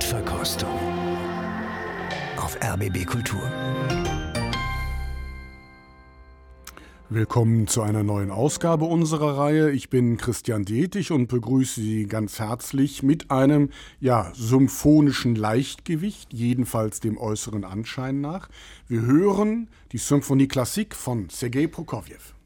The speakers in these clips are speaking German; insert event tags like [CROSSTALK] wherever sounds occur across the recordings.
Blindverkostung auf RBB Kultur. Willkommen zu einer neuen Ausgabe unserer Reihe. Ich bin Christian Detig und begrüße Sie ganz herzlich mit einem ja, symphonischen Leichtgewicht, jedenfalls dem äußeren Anschein nach. Wir hören die Symphonie Klassik von Sergei Prokofjew.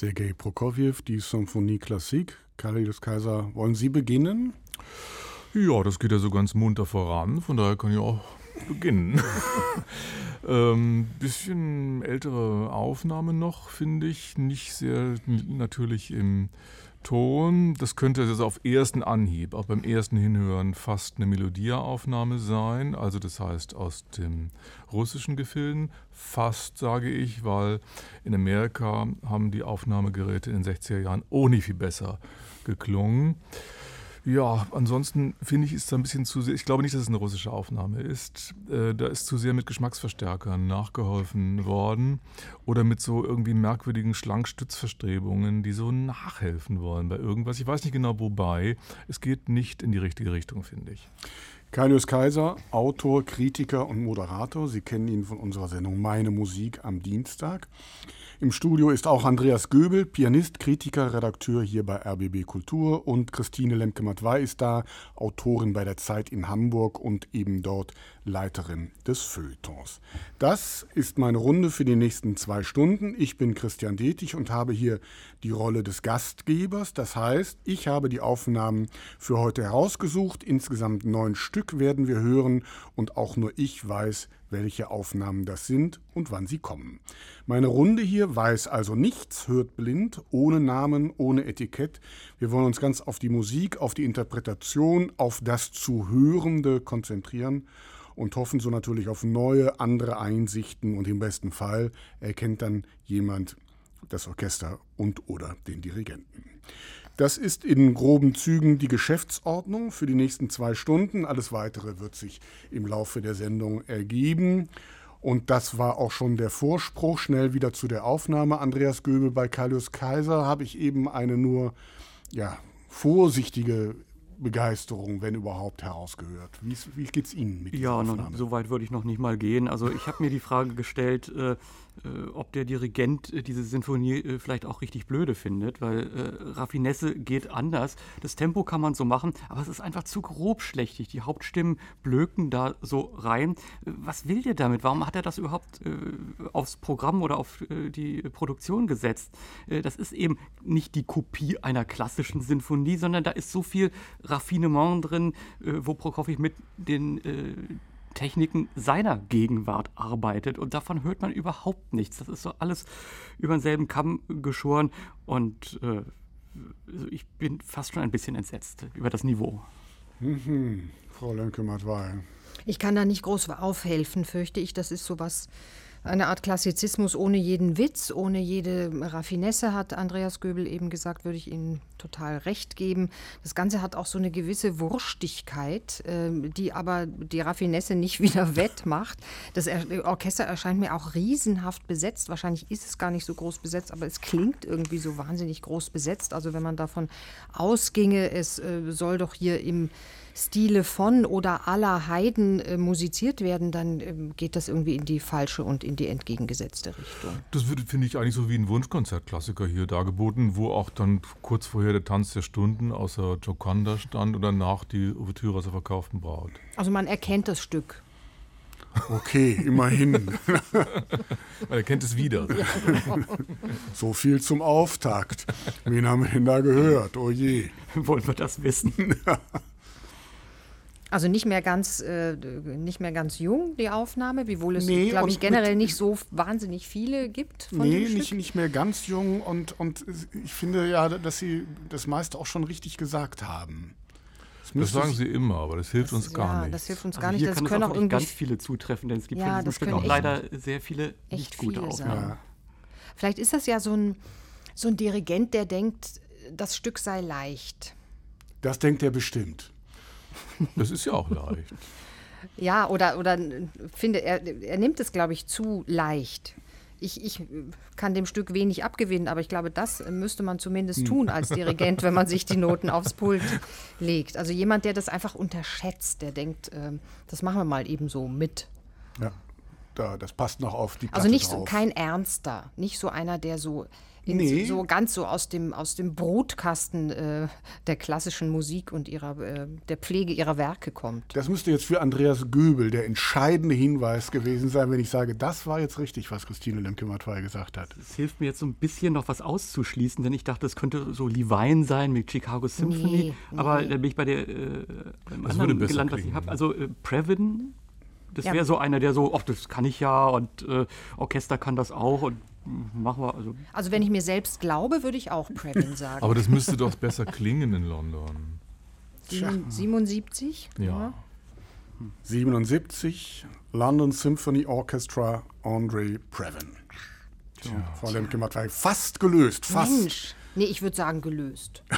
Sergei Prokofjew, die Symphonie Klassik. Karius Kaiser, wollen Sie beginnen? Ja, das geht ja so ganz munter voran. Von daher kann ich auch beginnen. [LAUGHS] ähm, bisschen ältere Aufnahme noch, finde ich. Nicht sehr natürlich im Ton. Das könnte also auf ersten Anhieb, auch beim ersten Hinhören, fast eine Melodieraufnahme sein. Also das heißt aus dem russischen Gefilden. Fast, sage ich, weil in Amerika haben die Aufnahmegeräte in den 60er Jahren ohne viel besser geklungen. Ja, ansonsten finde ich, ist da ein bisschen zu sehr. Ich glaube nicht, dass es eine russische Aufnahme ist. Äh, da ist zu sehr mit Geschmacksverstärkern nachgeholfen worden oder mit so irgendwie merkwürdigen Schlankstützverstrebungen, die so nachhelfen wollen bei irgendwas. Ich weiß nicht genau wobei. Es geht nicht in die richtige Richtung, finde ich. Kaius Kaiser, Autor, Kritiker und Moderator. Sie kennen ihn von unserer Sendung Meine Musik am Dienstag. Im Studio ist auch Andreas Göbel, Pianist, Kritiker, Redakteur hier bei RBB Kultur und Christine Lemke-Matwei ist da, Autorin bei der Zeit in Hamburg und eben dort Leiterin des Feuilletons. Das ist meine Runde für die nächsten zwei Stunden. Ich bin Christian Detig und habe hier die Rolle des Gastgebers. Das heißt, ich habe die Aufnahmen für heute herausgesucht. Insgesamt neun Stück werden wir hören und auch nur ich weiß, welche Aufnahmen das sind und wann sie kommen. Meine Runde hier weiß also nichts, hört blind, ohne Namen, ohne Etikett. Wir wollen uns ganz auf die Musik, auf die Interpretation, auf das Zuhörende konzentrieren und hoffen so natürlich auf neue, andere Einsichten und im besten Fall erkennt dann jemand das Orchester und oder den Dirigenten. Das ist in groben Zügen die Geschäftsordnung für die nächsten zwei Stunden. Alles Weitere wird sich im Laufe der Sendung ergeben. Und das war auch schon der Vorspruch. Schnell wieder zu der Aufnahme. Andreas Göbel bei Kalius Kaiser habe ich eben eine nur ja, vorsichtige Begeisterung, wenn überhaupt, herausgehört. Wie, wie geht es Ihnen mit Ja, noch, so weit würde ich noch nicht mal gehen. Also ich habe mir die Frage gestellt, äh, ob der Dirigent äh, diese Sinfonie äh, vielleicht auch richtig blöde findet, weil äh, Raffinesse geht anders. Das Tempo kann man so machen, aber es ist einfach zu grobschlächtig. Die Hauptstimmen blöken da so rein. Was will der damit? Warum hat er das überhaupt äh, aufs Programm oder auf die Produktion gesetzt? das ist eben nicht die Kopie einer klassischen Sinfonie, sondern da ist so viel Raffinement drin, wo Prokofjew mit den Techniken seiner Gegenwart arbeitet. Und davon hört man überhaupt nichts. Das ist so alles über denselben Kamm geschoren. Und äh, also ich bin fast schon ein bisschen entsetzt über das Niveau. Mhm. Frau Lönke-Matwei. Ich kann da nicht groß aufhelfen, fürchte ich. Das ist so was eine Art Klassizismus ohne jeden Witz, ohne jede Raffinesse, hat Andreas Göbel eben gesagt, würde ich Ihnen total recht geben. Das Ganze hat auch so eine gewisse Wurstigkeit, ähm, die aber die Raffinesse nicht [LAUGHS] wieder wettmacht. Das Orchester erscheint mir auch riesenhaft besetzt. Wahrscheinlich ist es gar nicht so groß besetzt, aber es klingt irgendwie so wahnsinnig groß besetzt. Also wenn man davon ausginge, es äh, soll doch hier im Stile von oder aller Heiden äh, musiziert werden, dann äh, geht das irgendwie in die falsche und in die entgegengesetzte Richtung. Das wird, finde ich, eigentlich so wie ein Wunschkonzertklassiker hier dargeboten, wo auch dann kurz vorher der Tanz der Stunden außer Gioconda stand und danach die Ouvertüre aus der verkauften Braut. Also man erkennt das Stück. Okay, immerhin. [LAUGHS] Man erkennt es wieder. Ja, genau. [LAUGHS] So viel zum Auftakt. Wen haben wir denn da gehört? Oh je. Wollen wir das wissen? [LAUGHS] Also nicht mehr ganz, äh, nicht mehr ganz jung, die Aufnahme, wiewohl es, nee, glaube ich, generell nicht so wahnsinnig viele gibt. Von nee, nicht, nicht mehr ganz jung und, und ich finde ja, dass Sie das meiste auch schon richtig gesagt haben. Das, das sagen Sie immer, aber das hilft das, uns gar ja, nicht. Das hilft uns also gar nicht. Hier das kann können auch, auch ganz viele zutreffen, denn es gibt ja, von diesem Stück auch leider sehr viele nicht gute Aufnahmen. Ja. Vielleicht ist das ja so ein, so ein Dirigent, der denkt, das Stück sei leicht. Das denkt er bestimmt. Das ist ja auch leicht. [LAUGHS] ja, oder, oder finde, er, er nimmt es, glaube ich, zu leicht. Ich, ich, kann dem Stück wenig abgewinnen, aber ich glaube, das müsste man zumindest tun als Dirigent, wenn man sich die [LAUGHS] Noten aufs Pult legt. Also jemand, der das einfach unterschätzt, der denkt, äh, das machen wir mal eben so mit. Ja, da, das passt noch auf die also Platte Also nicht so, kein Ernster, nicht so einer, der so nee. so, so, ganz so aus dem, aus dem Brutkasten äh, der klassischen Musik und ihrer, äh, der Pflege ihrer Werke kommt. Das müsste jetzt für Andreas Göbel der entscheidende Hinweis gewesen sein, wenn ich sage, das war jetzt richtig, was Christine Lemke-Matwei gesagt hat. Es hilft mir jetzt so ein bisschen noch was auszuschließen, denn ich dachte, es könnte so Levine sein mit Chicago Symphony, nee, aber nee. da bin ich bei der äh, anderen gelandet, was ich habe. Also äh, Previn Das Ja. wäre so einer, der so, ach, das kann ich ja und äh, Orchester kann das auch und machen wir. Also Also wenn ich mir selbst glaube, würde ich auch Previn sagen. Aber das müsste doch besser klingen in London. Siebenund- 77? Ja. 77, London Symphony Orchestra, Andre Previn. Tja, Frau Lemke-Matt war fast gelöst, fast. Mensch. Nee, ich würde sagen gelöst. [LAUGHS]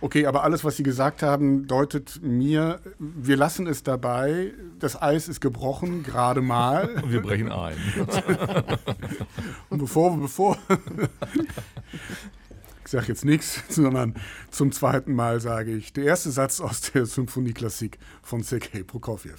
Okay, aber alles, was Sie gesagt haben, deutet mir, wir lassen es dabei. Das Eis ist gebrochen, gerade mal. Und [LAUGHS] wir brechen ein. [LAUGHS] Und bevor, bevor, [LAUGHS] ich sage jetzt nichts, sondern zum zweiten Mal sage ich, der erste Satz aus der Symphonieklassik von Sergei Prokofjew.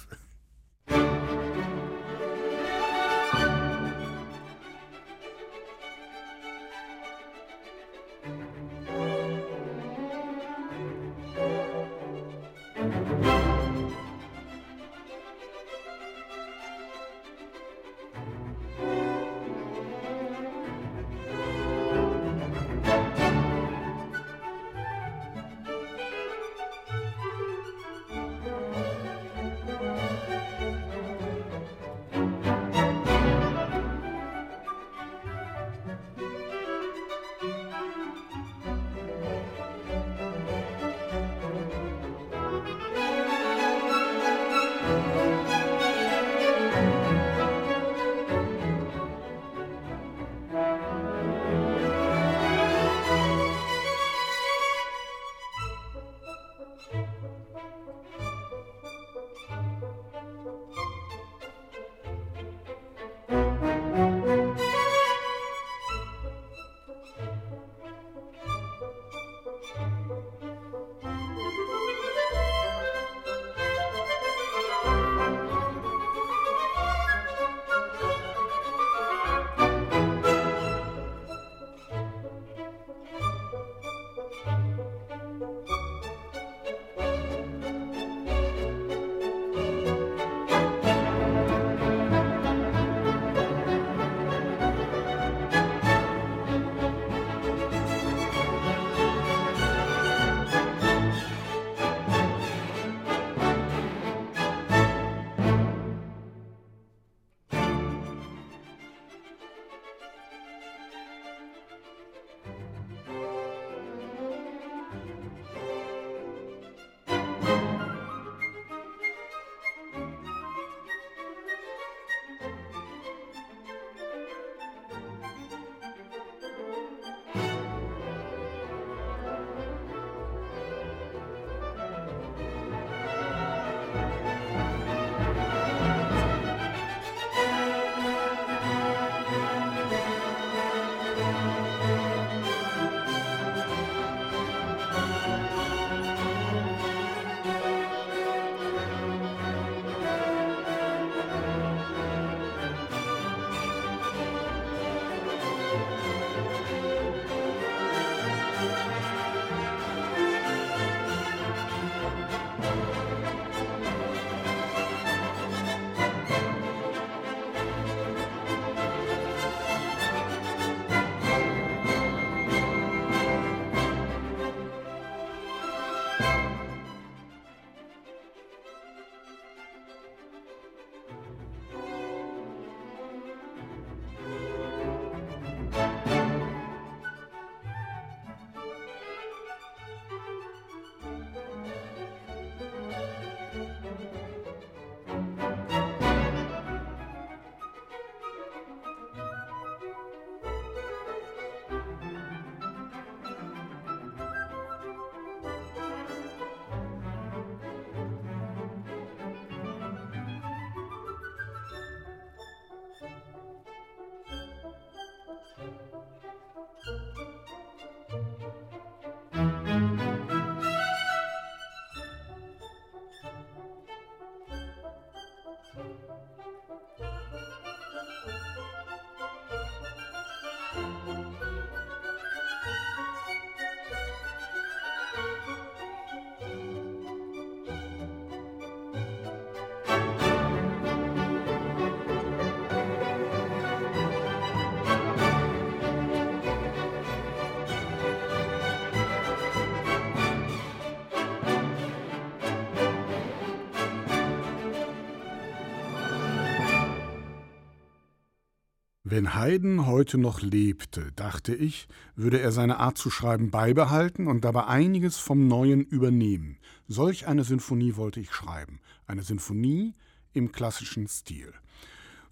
Wenn Haydn heute noch lebte, dachte ich, würde er seine Art zu schreiben beibehalten und dabei einiges vom Neuen übernehmen. Solch eine Sinfonie wollte ich schreiben. Eine Sinfonie im klassischen Stil.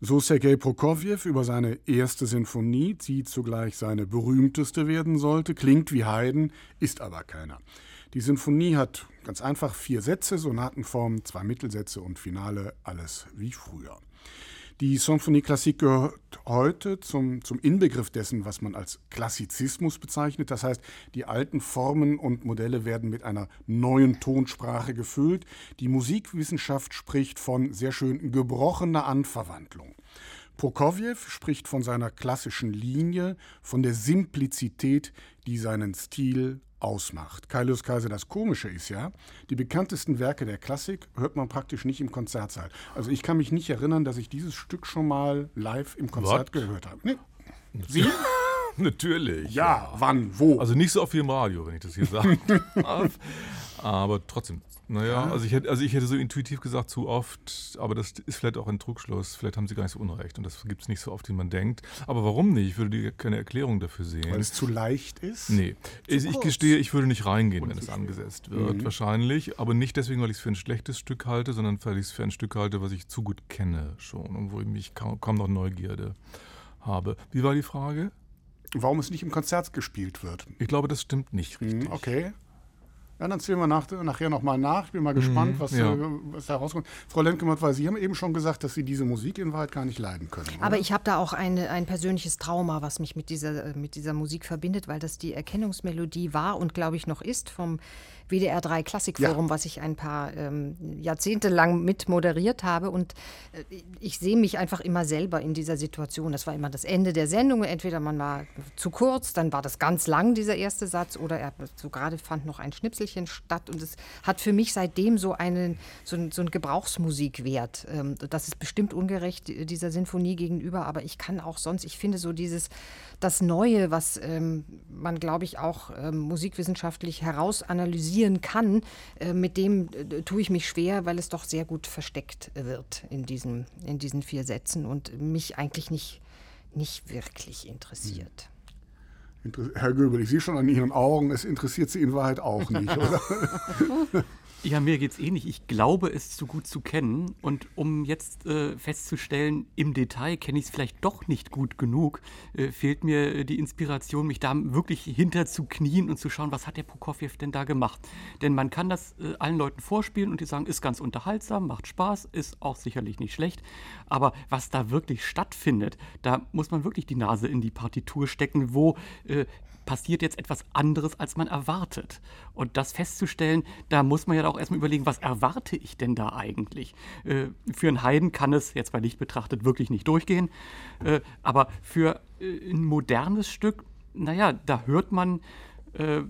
So Sergei Prokofjew über seine erste Sinfonie, die zugleich seine berühmteste werden sollte, klingt wie Haydn, ist aber keiner. Die Sinfonie hat ganz einfach vier Sätze, Sonatenform, zwei Mittelsätze und Finale, alles wie früher. Die Symphonie Klassik gehört heute zum, zum Inbegriff dessen, was man als Klassizismus bezeichnet. Das heißt, die alten Formen und Modelle werden mit einer neuen Tonsprache gefüllt. Die Musikwissenschaft spricht von sehr schön gebrochener Anverwandlung. Prokofjew spricht von seiner klassischen Linie, von der Simplizität, die seinen Stil ausmacht. Kailius Kaiser, das Komische ist ja, die bekanntesten Werke der Klassik hört man praktisch nicht im Konzertsaal. Also ich kann mich nicht erinnern, dass ich dieses Stück schon mal live im Konzert What? gehört habe. Nee. Sie? [LAUGHS] Natürlich. Ja, ja, wann, wo? Also nicht so oft wie im Radio, wenn ich das hier sage. [LAUGHS] Aber trotzdem, naja, also ich, hätte, also ich hätte so intuitiv gesagt, zu oft, aber das ist vielleicht auch ein Trugschluss. Vielleicht haben sie gar nicht so unrecht und das gibt es nicht so oft, wie man denkt. Aber warum nicht? Ich würde keine Erklärung dafür sehen. Weil es zu leicht ist? Nee. Ich, ich gestehe, ich würde nicht reingehen, und wenn es angesetzt wird, mhm. wahrscheinlich. Aber nicht deswegen, weil ich es für ein schlechtes Stück halte, sondern weil ich es für ein Stück halte, was ich zu gut kenne schon und wo ich mich kaum, kaum noch Neugierde habe. Wie war die Frage? Warum es nicht im Konzert gespielt wird. Ich glaube, das stimmt nicht mhm, richtig. Okay. Ja, dann zählen wir nach, nachher nochmal nach. Ich bin mal gespannt, mhm, was, ja. äh, was da rauskommt. Frau Lendgematt, weil Sie haben eben schon gesagt, dass Sie diese Musik in Wahrheit gar nicht leiden können. Oder? Aber ich habe da auch eine, ein persönliches Trauma, was mich mit dieser, mit dieser Musik verbindet, weil das die Erkennungsmelodie war und glaube ich noch ist vom WDR 3 Klassikforum, ja. was ich ein paar ähm, Jahrzehnte lang mit moderiert habe. Und äh, ich sehe mich einfach immer selber in dieser Situation. Das war immer das Ende der Sendung. Entweder man war zu kurz, dann war das ganz lang, dieser erste Satz, oder er, so gerade fand noch ein Schnipselchen statt. Und es hat für mich seitdem so einen, so, ein, so einen Gebrauchsmusikwert. Ähm, das ist bestimmt ungerecht dieser Sinfonie gegenüber, aber ich kann auch sonst, ich finde so dieses, das Neue, was ähm, man, glaube ich, auch ähm, musikwissenschaftlich herausanalysiert, analysieren kann, äh, mit dem äh, tue ich mich schwer, weil es doch sehr gut versteckt wird in diesen, in diesen vier Sätzen und mich eigentlich nicht, nicht wirklich interessiert. Herr Göbel, ich sehe schon an Ihren Augen, es interessiert Sie in Wahrheit auch nicht, oder? [LAUGHS] [LAUGHS] Ja, mir geht es ähnlich. Ich glaube, es zu gut zu kennen. Und um jetzt äh, festzustellen, im Detail kenne ich es vielleicht doch nicht gut genug, äh, fehlt mir äh, die Inspiration, mich da wirklich hinter zu knien und zu schauen, was hat der Prokofjew denn da gemacht. Denn man kann das äh, allen Leuten vorspielen und die sagen, ist ganz unterhaltsam, macht Spaß, ist auch sicherlich nicht schlecht. Aber was da wirklich stattfindet, da muss man wirklich die Nase in die Partitur stecken, wo äh, passiert jetzt etwas anderes, als man erwartet. Und das festzustellen, da muss man ja auch erstmal überlegen, was erwarte ich denn da eigentlich? Äh, für einen Heiden kann es jetzt bei Licht betrachtet wirklich nicht durchgehen. Äh, aber für äh, ein modernes Stück, naja, da hört man äh,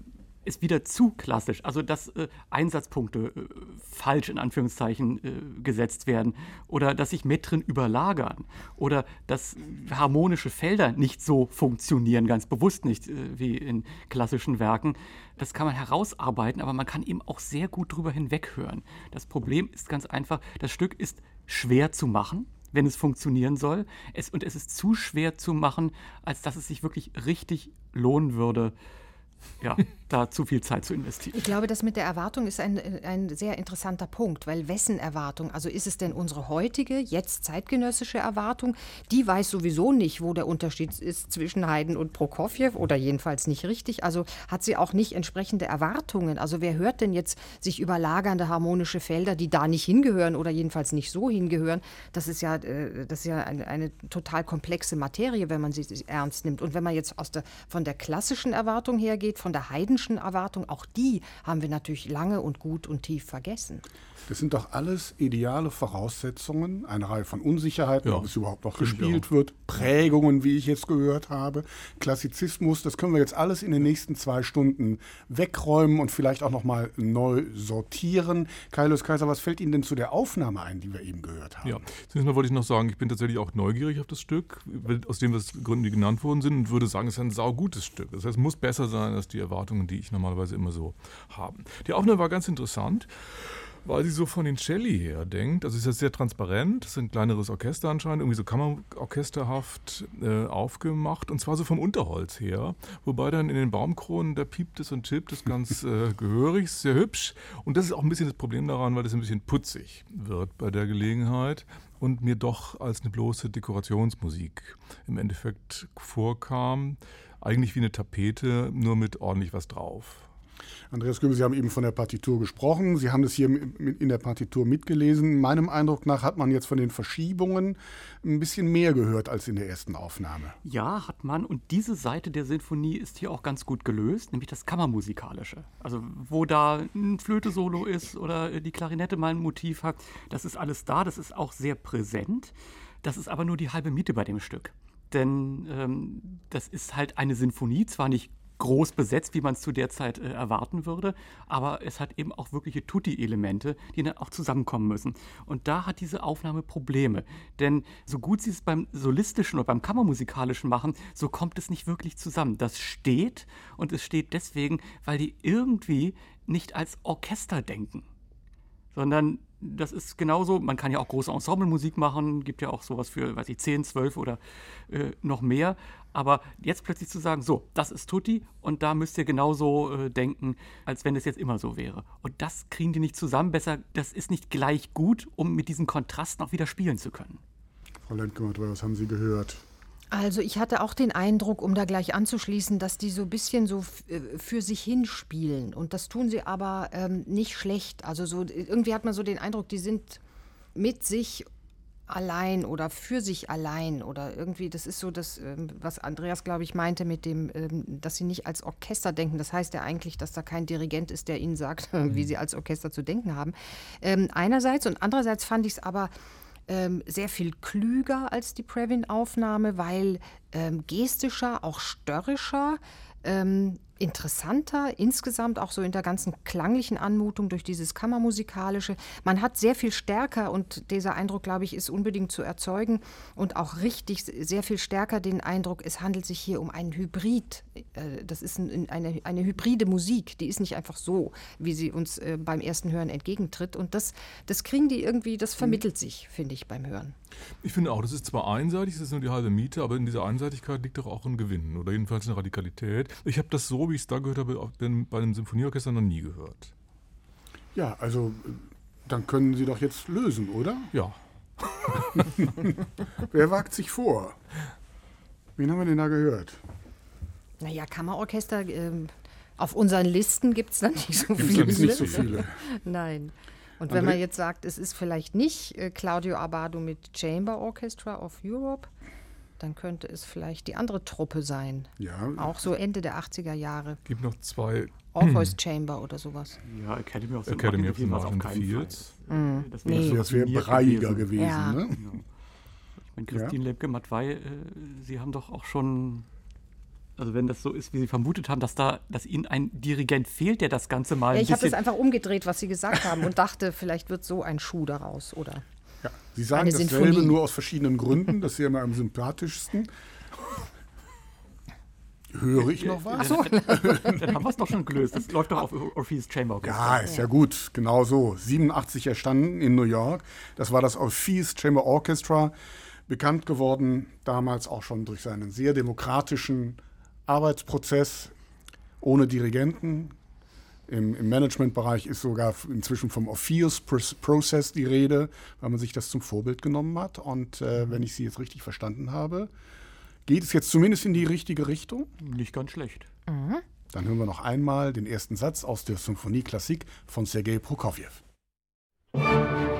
ist wieder zu klassisch. Also dass äh, Einsatzpunkte äh, falsch in Anführungszeichen äh, gesetzt werden oder dass sich Metren überlagern oder dass harmonische Felder nicht so funktionieren, ganz bewusst nicht äh, wie in klassischen Werken. Das kann man herausarbeiten, aber man kann eben auch sehr gut drüber hinweghören. Das Problem ist ganz einfach, das Stück ist schwer zu machen wenn es funktionieren soll. Es, und es ist zu schwer zu machen, als dass es sich wirklich richtig lohnen würde, ja, da zu viel Zeit zu investieren. Ich glaube, das mit der Erwartung ist ein, ein sehr interessanter Punkt, weil wessen Erwartung? Also ist es denn unsere heutige, jetzt zeitgenössische Erwartung? Die weiß sowieso nicht, wo der Unterschied ist zwischen Haydn und Prokofjew oder jedenfalls nicht richtig. Also hat sie auch nicht entsprechende Erwartungen. Also wer hört denn jetzt sich überlagernde harmonische Felder, die da nicht hingehören oder jedenfalls nicht so hingehören? Das ist ja, äh, das ist ja eine, eine total komplexe Materie, wenn man sie ernst nimmt. Und wenn man jetzt der, von der klassischen Erwartung hergeht, von der Haydn Menschenschen Erwartung, auch die haben wir natürlich lange und gut und tief vergessen. Das sind doch alles ideale Voraussetzungen, eine Reihe von Unsicherheiten, ja. ob es überhaupt noch gespielt wird, Prägungen, wie ich jetzt gehört habe, Klassizismus, das können wir jetzt alles in den nächsten zwei Stunden wegräumen und vielleicht auch nochmal neu sortieren. Kaius Kaiser, was fällt Ihnen denn zu der Aufnahme ein, die wir eben gehört haben? Ja, zunächst mal wollte ich noch sagen, ich bin tatsächlich auch neugierig auf das Stück, aus dem was Gründen, die genannt worden sind, und würde sagen, es ist ein saugutes Stück. Das heißt, es muss besser sein als die Erwartungen, die ich normalerweise immer so habe. Die Aufnahme war ganz interessant. Weil sie so von den Celli her denkt. Also ist sehr transparent, es ist ein kleineres Orchester anscheinend, irgendwie so kammerorchesterhaft äh, aufgemacht und zwar so vom Unterholz her. Wobei dann in den Baumkronen, da piept es und chippt es ganz [LAUGHS] äh, gehörig, sehr hübsch. Und das ist auch ein bisschen das Problem daran, weil es ein bisschen putzig wird bei der Gelegenheit und mir doch als eine bloße Dekorationsmusik im Endeffekt vorkam. Eigentlich wie eine Tapete, nur mit ordentlich was drauf. Andreas Göbel, Sie haben eben von der Partitur gesprochen. Sie haben das hier in der Partitur mitgelesen. Meinem Eindruck nach hat man jetzt von den Verschiebungen ein bisschen mehr gehört als in der ersten Aufnahme. Ja, hat man. Und diese Seite der Sinfonie ist hier auch ganz gut gelöst, nämlich das Kammermusikalische. Also wo da ein Flöte-Solo ist oder die Klarinette mal ein Motiv hat, das ist alles da. Das ist auch sehr präsent. Das ist aber nur die halbe Miete bei dem Stück. Denn ähm, das ist halt eine Sinfonie, zwar nicht groß besetzt, wie man es zu der Zeit äh, erwarten würde. Aber es hat eben auch wirkliche Tutti-Elemente, die dann auch zusammenkommen müssen. Und da hat diese Aufnahme Probleme. Denn so gut sie es beim solistischen oder beim kammermusikalischen machen, so kommt es nicht wirklich zusammen. Das steht und es steht deswegen, weil die irgendwie nicht als Orchester denken sondern das ist genauso, man kann ja auch große Ensemblemusik machen, gibt ja auch sowas für, weiß ich, 10, 12 oder äh, noch mehr. Aber jetzt plötzlich zu sagen, so, das ist Tutti und da müsst ihr genauso äh, denken, als wenn es jetzt immer so wäre. Und das kriegen die nicht zusammen. Besser, das ist nicht gleich gut, um mit diesen Kontrasten auch wieder spielen zu können. Frau Lendgematt, was haben Sie gehört? Also ich hatte auch den Eindruck, um da gleich anzuschließen, dass die so ein bisschen so äh, für sich hinspielen. Und das tun sie aber ähm, nicht schlecht. Also so irgendwie hat man so den Eindruck, die sind mit sich allein oder für sich allein oder irgendwie, das ist so das, ähm, was Andreas, glaube ich, meinte mit dem, ähm, dass sie nicht als Orchester denken. Das heißt ja eigentlich, dass da kein Dirigent ist, der ihnen sagt, [LAUGHS] wie mhm. sie als Orchester zu denken haben. Ähm, einerseits und andererseits fand ich es aber ähm, sehr viel klüger als die Previn-Aufnahme, weil ähm, gestischer, auch störrischer. Ähm, interessanter, insgesamt auch so in der ganzen klanglichen Anmutung durch dieses Kammermusikalische. Man hat sehr viel stärker, und dieser Eindruck, glaube ich, ist unbedingt zu erzeugen, und auch richtig sehr viel stärker den Eindruck, es handelt sich hier um einen Hybrid. Äh, das ist eine, eine hybride Musik, die ist nicht einfach so, wie sie uns äh, beim ersten Hören entgegentritt. Und das, das kriegen die irgendwie, das vermittelt sich, finde ich, beim Hören. Ich finde auch, das ist zwar einseitig, das ist nur die halbe Miete, aber in dieser Einseitigkeit liegt doch auch ein Gewinn oder jedenfalls eine Radikalität. Ich habe das so, es da gehört habe, bei einem Symphonieorchester noch nie gehört. Ja, also dann können Sie doch jetzt lösen, oder? Ja. [LAUGHS] Wer wagt sich vor? Wen haben wir denn da gehört? Naja, Kammerorchester, ähm, auf unseren Listen gibt es da nicht so viele. Gibt's nicht so viele. Nein. Und wenn man jetzt sagt, es ist vielleicht nicht äh, Claudio Abado mit Chamber Orchestra of Europe, dann könnte es vielleicht die andere Truppe sein. Ja. Auch so Ende der 80er Jahre. Gibt noch zwei. Orpheus [CLEARS THROAT] Chamber oder sowas. Ja, Academy of the Academy of the Martin Fields. Mhm. Das wäre nee. wär, wär breiiger gewesen. Ja. Ne? Ja. Ich meine, Christine ja. Lemke-Matwei, äh, Sie haben doch auch schon also wenn das so ist, wie Sie vermutet haben, dass da, dass Ihnen ein Dirigent fehlt, der das Ganze mal. Ja, ich habe das einfach umgedreht, was Sie gesagt haben, und dachte, vielleicht wird so ein Schuh daraus, oder? Ja, Sie sagen dasselbe Sinfonie. nur aus verschiedenen Gründen. Das ist ja immer am sympathischsten. Höre ich noch was? Achso. Dann [LAUGHS] haben wir es doch schon gelöst. Das läuft doch auf Orpheus Chamber Orchestra. Ja, ist ja gut. Genau so. 87 erstanden in New York. Das war das Orpheus Chamber Orchestra. Bekannt geworden damals auch schon durch seinen sehr demokratischen Arbeitsprozess ohne Dirigenten. Im, im Managementbereich ist sogar inzwischen vom Orpheus Process die Rede, weil man sich das zum Vorbild genommen hat. Und äh, mhm. wenn ich Sie jetzt richtig verstanden habe, geht es jetzt zumindest in die richtige Richtung? Nicht ganz schlecht. Mhm. Dann hören wir noch einmal den ersten Satz aus der Symphonie Klassik von Sergei Prokofjew. Musik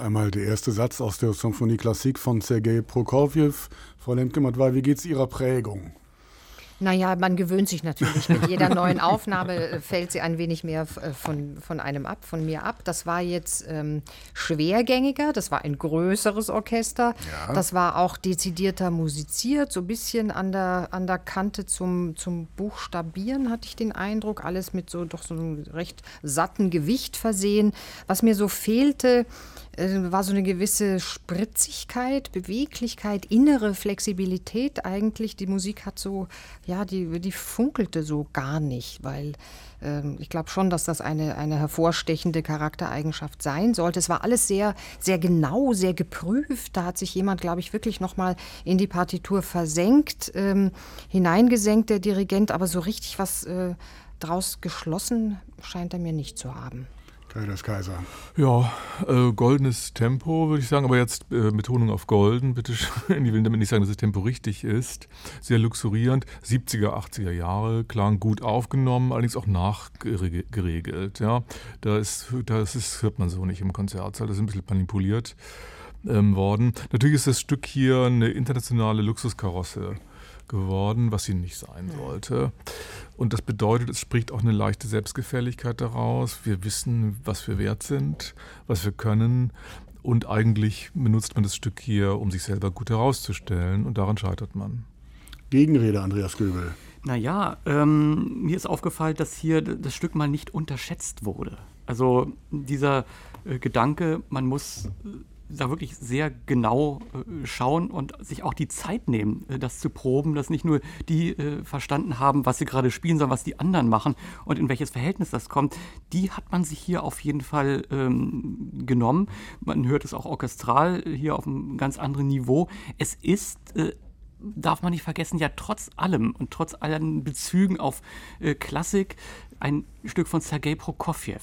einmal der erste Satz aus der Symphonie Klassik von Sergei Prokofjew. Frau Lemke-Matwei, wie geht es Ihrer Prägung? Naja, man gewöhnt sich natürlich. Mit jeder neuen Aufnahme äh, fällt sie ein wenig mehr äh, von, von einem ab, von mir ab. Das war jetzt ähm, schwergängiger, das war ein größeres Orchester. Ja. Das war auch dezidierter musiziert, so ein bisschen an der, an der Kante zum, zum Buchstabieren, hatte ich den Eindruck. Alles mit so doch so einem recht satten Gewicht versehen. Was mir so fehlte, war so eine gewisse Spritzigkeit, Beweglichkeit, innere Flexibilität eigentlich. Die Musik hat so, ja, die, die funkelte so gar nicht, weil ähm, ich glaube schon, dass das eine, eine hervorstechende Charaktereigenschaft sein sollte. Es war alles sehr, sehr genau, sehr geprüft. Da hat sich jemand, glaube ich, wirklich nochmal in die Partitur versenkt, ähm, hineingesenkt, der Dirigent, aber so richtig was äh, draus geschlossen scheint er mir nicht zu haben. Kaidas Kaiser. Ja, äh, goldenes Tempo, würde ich sagen, aber jetzt äh, Betonung auf golden, bitte schön. Ich will damit nicht sagen, dass das Tempo richtig ist. Sehr luxurierend. 70er, 80er Jahre, klang gut aufgenommen, allerdings auch nachgeregelt. Ja. Da das ist, hört man so nicht im Konzertsaal, das ist ein bisschen manipuliert ähm, worden. Natürlich ist das Stück hier eine internationale Luxuskarosse geworden, was sie nicht sein sollte. Und das bedeutet, es spricht auch eine leichte Selbstgefälligkeit daraus. Wir wissen, was wir wert sind, was wir können. Und eigentlich benutzt man das Stück hier, um sich selber gut herauszustellen. Und daran scheitert man. Gegenrede, Andreas Göbel. Naja, ähm, mir ist aufgefallen, dass hier das Stück mal nicht unterschätzt wurde. Also dieser äh, Gedanke, man muss äh, da wirklich sehr genau äh, schauen und sich auch die Zeit nehmen, äh, das zu proben, dass nicht nur die äh, verstanden haben, was sie gerade spielen, sondern was die anderen machen und in welches Verhältnis das kommt. Die hat man sich hier auf jeden Fall ähm, genommen. Man hört es auch orchestral hier auf einem ganz anderen Niveau. Es ist äh, darf man nicht vergessen, ja trotz allem und trotz allen Bezügen auf äh, Klassik ein Stück von Sergei Prokofjew.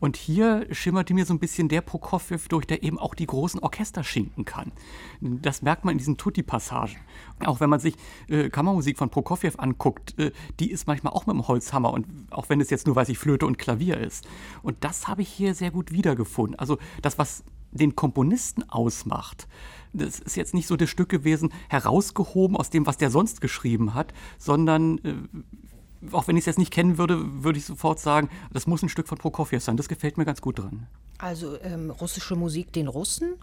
Und hier schimmerte mir so ein bisschen der Prokofjew durch, der eben auch die großen Orchester schinken kann. Das merkt man in diesen Tutti-Passagen. Auch wenn man sich äh, Kammermusik von Prokofjew anguckt, äh, die ist manchmal auch mit dem Holzhammer und auch wenn es jetzt nur, weiß ich, Flöte und Klavier ist. Und das habe ich hier sehr gut wiedergefunden. Also das, was den Komponisten ausmacht, das ist jetzt nicht so das Stück gewesen, herausgehoben aus dem, was der sonst geschrieben hat, sondern äh, auch wenn ich es jetzt nicht kennen würde, würde ich sofort sagen, das muss ein Stück von Prokofjew sein. Das gefällt mir ganz gut dran. Also ähm, russische Musik den Russen?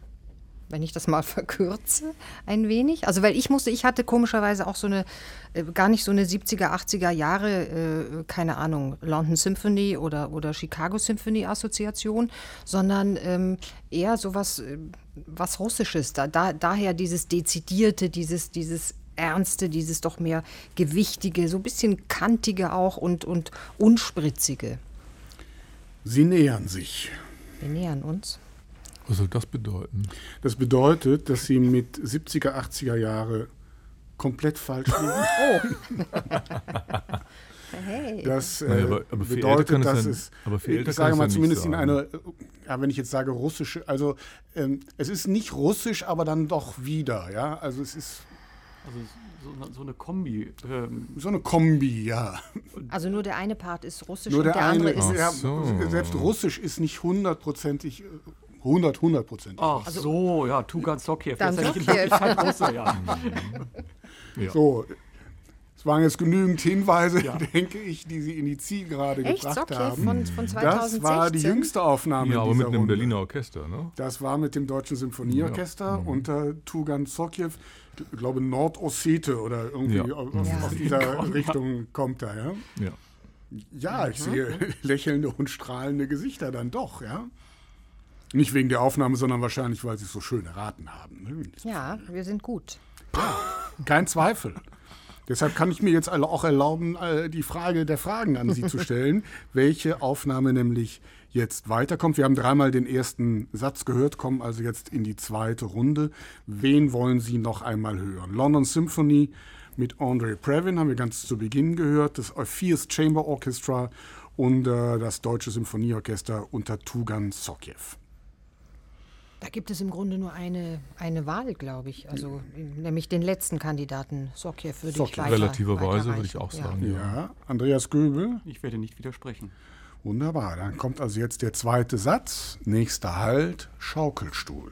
wenn ich das mal [LAUGHS] verkürze, ein wenig. Also weil ich musste, ich hatte komischerweise auch so eine, äh, gar nicht so eine 70er, 80er Jahre, äh, keine Ahnung, London Symphony oder, oder Chicago Symphony Assoziation, sondern ähm, eher sowas, äh, was Russisches. Da, da, daher dieses Dezidierte, dieses, dieses Ernste, dieses doch mehr Gewichtige, so ein bisschen Kantige auch und, und Unspritzige. Sie nähern sich. Wir nähern uns. Was soll das bedeuten? Das bedeutet, dass Sie mit 70er, 80er Jahre komplett falsch liegen. [LAUGHS] Oh. [LAUGHS] hey. Das äh, Naja, aber- aber bedeutet, es dass dann- es, aber für Ältere ich sage mal zumindest in sein. einer, ja, wenn ich jetzt sage russische, also ähm, es ist nicht russisch, aber dann doch wieder, ja, also es ist Also so, eine- so eine Kombi. Ähm, so eine Kombi, ja. Also nur der eine Part ist russisch Nur und der, der, eine, andere ist ja, so. selbst russisch ist nicht hundertprozentig, äh, 100, hundertprozentig. ach so, ja, Tugan Sokiev. Dann das ist ja Sokiev. wirklich kein Russe, ja. [LAUGHS] Ja. So, es waren jetzt genügend Hinweise, Ja. [LAUGHS] denke ich, die Sie in die Zielgerade Echt gebracht Sokjev haben. von, von 2016? Das war die jüngste Aufnahme Ja, aber mit einem Runde. Berliner Orchester, ne? Das war mit dem Deutschen Symphonieorchester unter Tugan Sokjew, ich glaube Nordossete oder irgendwie Ja. aus, Ja. dieser [LAUGHS] Richtung kommt er, ja. Ja. Ja, ich sehe [LAUGHS] lächelnde und strahlende Gesichter dann doch, ja. Nicht wegen der Aufnahme, sondern wahrscheinlich, weil sie es so schön erraten haben. Ne? Ja, wir sind gut. Kein Zweifel. Deshalb kann ich mir jetzt auch erlauben, die Frage der Fragen an Sie zu stellen, [LAUGHS] welche Aufnahme nämlich jetzt weiterkommt. Wir haben dreimal den ersten Satz gehört, kommen also jetzt in die zweite Runde. Wen wollen Sie noch einmal hören? London Symphony mit Andre Previn haben wir ganz zu Beginn gehört, das Orpheus Chamber Orchestra und äh, das Deutsche Symphonieorchester unter Tugan Sokjew. Da gibt es im Grunde nur eine, eine Wahl, glaube ich. Also nämlich den letzten Kandidaten, Sokjew, würde ich Sokjew. weiter, Relativerweise würde ich auch Ja. sagen. Ja. Ja, Andreas Göbel. Ich werde nicht widersprechen. Wunderbar, dann kommt also jetzt der zweite Satz. Nächster Halt, Schaukelstuhl.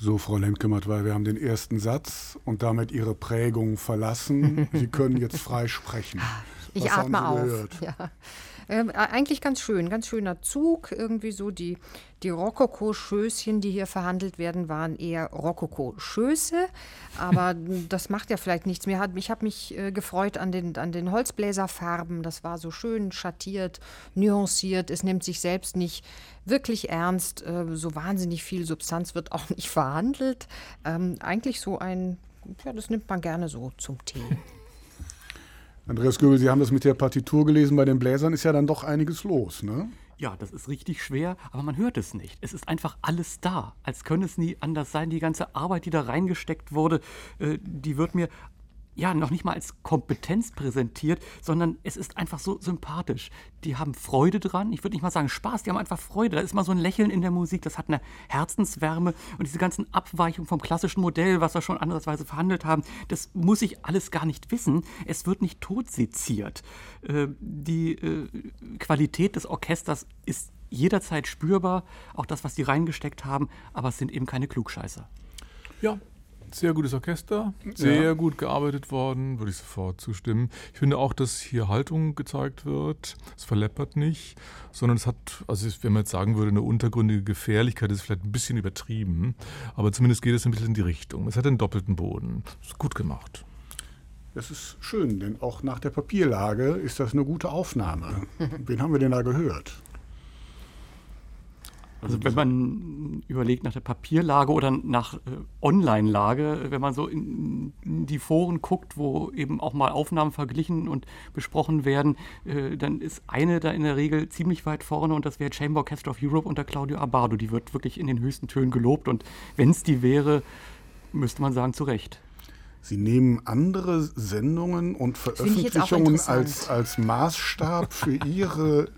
So, Frau Lemkemert, weil wir haben den ersten Satz und damit Ihre Prägung verlassen. [LAUGHS] Sie können jetzt frei sprechen. Ich Was atme auf. Ja. Ähm, eigentlich ganz schön, ganz schöner Zug. Irgendwie so die, die Rokoko-Schößchen, die hier verhandelt werden, waren eher Rokoko-Schöße. Aber [LAUGHS] das macht ja vielleicht nichts mehr. Ich habe mich äh, gefreut an den, an den Holzbläserfarben. Das war so schön schattiert, nuanciert. Es nimmt sich selbst nicht wirklich ernst. Äh, so wahnsinnig viel Substanz wird auch [LAUGHS] nicht verhandelt. Ähm, eigentlich so ein, ja, das nimmt man gerne so zum Tee. Andreas Göbel, Sie haben das mit der Partitur gelesen. Bei den Bläsern ist ja dann doch einiges los, ne? Ja, das ist richtig schwer, aber man hört es nicht. Es ist einfach alles da, als könne es nie anders sein. Die ganze Arbeit, die da reingesteckt wurde, äh, die wird mir ja noch nicht mal als Kompetenz präsentiert, sondern es ist einfach so sympathisch. Die haben Freude dran. Ich würde nicht mal sagen Spaß, die haben einfach Freude. Da ist mal so ein Lächeln in der Musik, das hat eine Herzenswärme und diese ganzen Abweichungen vom klassischen Modell, was wir schon andersweise verhandelt haben, das muss ich alles gar nicht wissen. Es wird nicht totseziert. Äh, die äh, Qualität des Orchesters ist jederzeit spürbar, auch das, was die reingesteckt haben, aber es sind eben keine Klugscheißer. Ja, sehr gutes Orchester, sehr ja. gut gearbeitet worden, würde ich sofort zustimmen. Ich finde auch, dass hier Haltung gezeigt wird. Es verleppert nicht, sondern es hat, also wenn man jetzt sagen würde, eine untergründige Gefährlichkeit ist vielleicht ein bisschen übertrieben, aber zumindest geht es ein bisschen in die Richtung. Es hat einen doppelten Boden. Das ist gut gemacht. Das ist schön, denn auch nach der Papierlage ist das eine gute Aufnahme. [LAUGHS] Wen haben wir denn da gehört? Also wenn man überlegt nach der Papierlage oder nach äh, Online-Lage, wenn man so in, in, die Foren guckt, wo eben auch mal Aufnahmen verglichen und besprochen werden, äh, dann ist eine da in der Regel ziemlich weit vorne und das wäre Chamber Orchestra of Europe unter Claudio Abbado. Die wird wirklich in den höchsten Tönen gelobt und wenn es die wäre, müsste man sagen, zu Recht. Sie nehmen andere Sendungen und Veröffentlichungen als, als Maßstab für Ihre,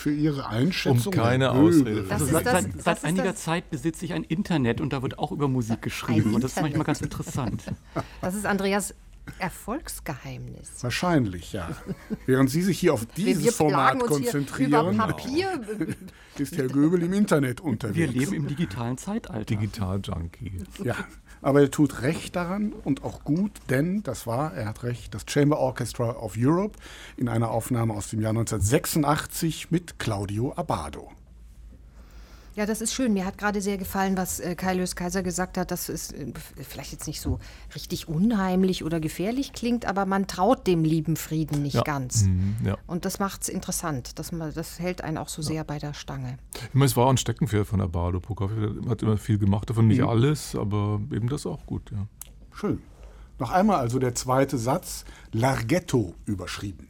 für Ihre Einschätzung. Um keine Ausrede. Also seit, das, seit, seit einiger? Zeit besitze ich ein Internet und da wird auch über Musik geschrieben. und das ist manchmal ganz interessant. [LAUGHS] Das ist Andreas Erfolgsgeheimnis. Wahrscheinlich, ja. Während Sie sich hier auf dieses Format konzentrieren, Papier. [LAUGHS] ist Herr Göbel im Internet unterwegs. Wir leben im digitalen Zeitalter. Digital-Junkie. Ja, aber er tut recht daran und auch gut, denn das war, er hat recht, das Chamber Orchestra of Europe in einer Aufnahme aus dem Jahr 1986 mit Claudio Abbado. Ja, das ist schön. Mir hat gerade sehr gefallen, was äh, Kai Lös Kaiser gesagt hat, dass es äh, vielleicht jetzt nicht so richtig unheimlich oder gefährlich klingt, aber man traut dem lieben Frieden nicht ja. ganz. Mhm, ja. Und das macht es interessant. Das, das hält einen auch so sehr bei der Stange. Ich meine, es war ein Steckenpferd von der Bardo. Prokofiev hat immer viel gemacht, davon nicht mhm. alles, aber eben das auch gut. Ja. Schön. Noch einmal also der zweite Satz, Larghetto überschrieben.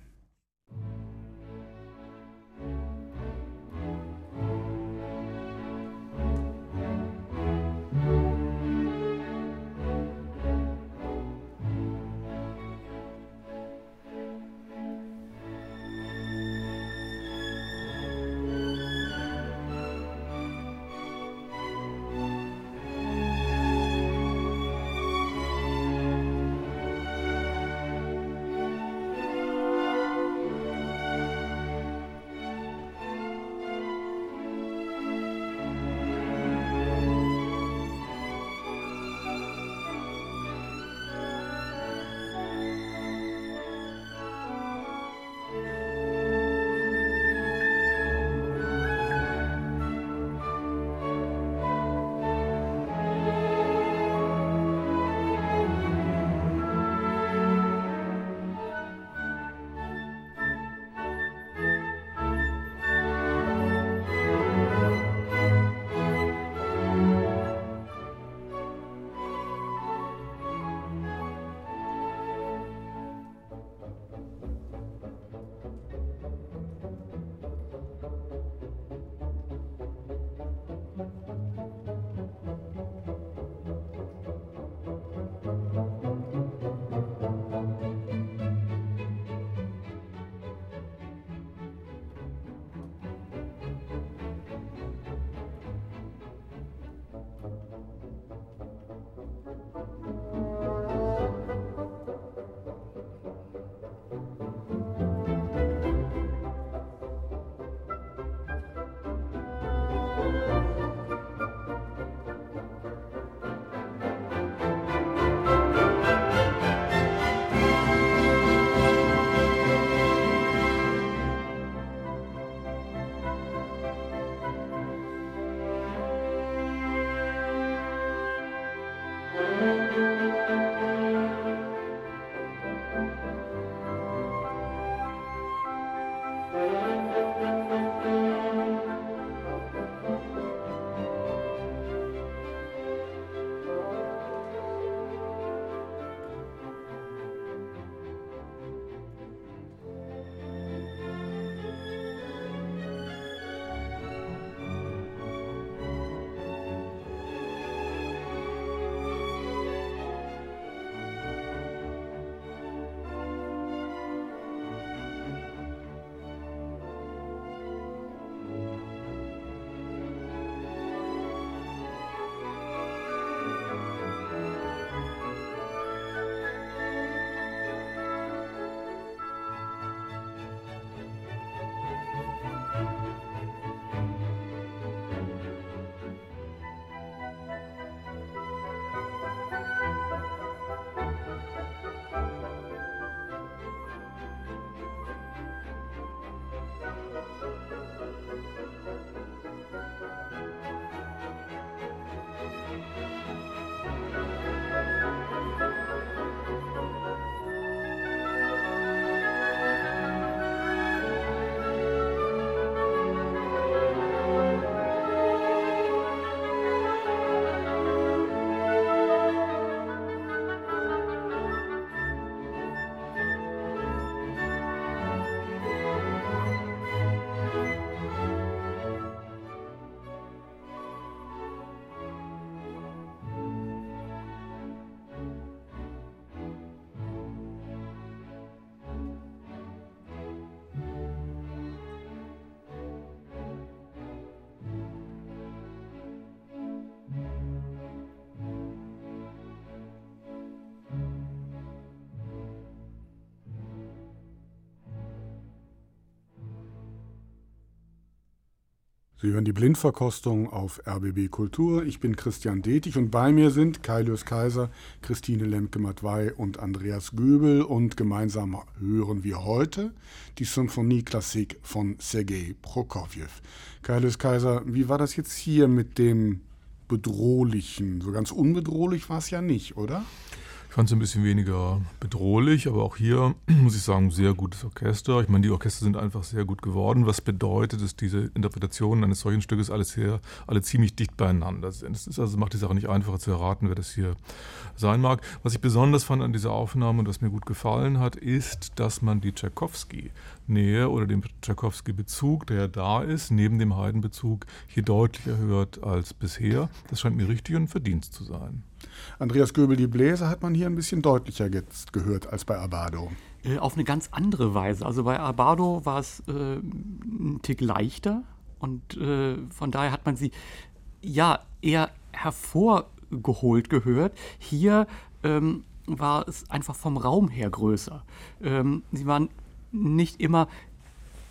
Sie hören die Blindverkostung auf RBB Kultur. Ich bin Christian Detig und bei mir sind Kailius Kaiser, Christine Lemke-Matwei und Andreas Göbel und gemeinsam hören wir heute die Symphonieklassik von Sergei Prokofjew. Kailius Kaiser, wie war das jetzt hier mit dem Bedrohlichen? So ganz unbedrohlich war es ja nicht, oder? Ich fand es ein bisschen weniger bedrohlich, aber auch hier [CLEARS THROAT] muss ich sagen, sehr gutes Orchester. Ich meine, die Orchester sind einfach sehr gut geworden, was bedeutet, dass diese Interpretationen eines solchen Stückes alles sehr, alle ziemlich dicht beieinander sind. Es also macht die Sache nicht einfacher zu erraten, wer das hier sein mag. Was ich besonders fand an dieser Aufnahme und was mir gut gefallen hat, ist, dass man die Tchaikovsky-Nähe oder den Tchaikovsky-Bezug, der da ist, neben dem Haydn-Bezug, hier deutlicher hört als bisher. Das scheint mir richtig und Verdienst zu sein. Andreas Göbel, die Bläser hat man hier ein bisschen deutlicher jetzt gehört als bei Abado. Äh, auf eine ganz andere Weise. Also bei Abado war es äh, ein Tick leichter und äh, von daher hat man sie ja eher hervorgeholt gehört. Hier ähm, war es einfach vom Raum her größer. Ähm, sie waren nicht immer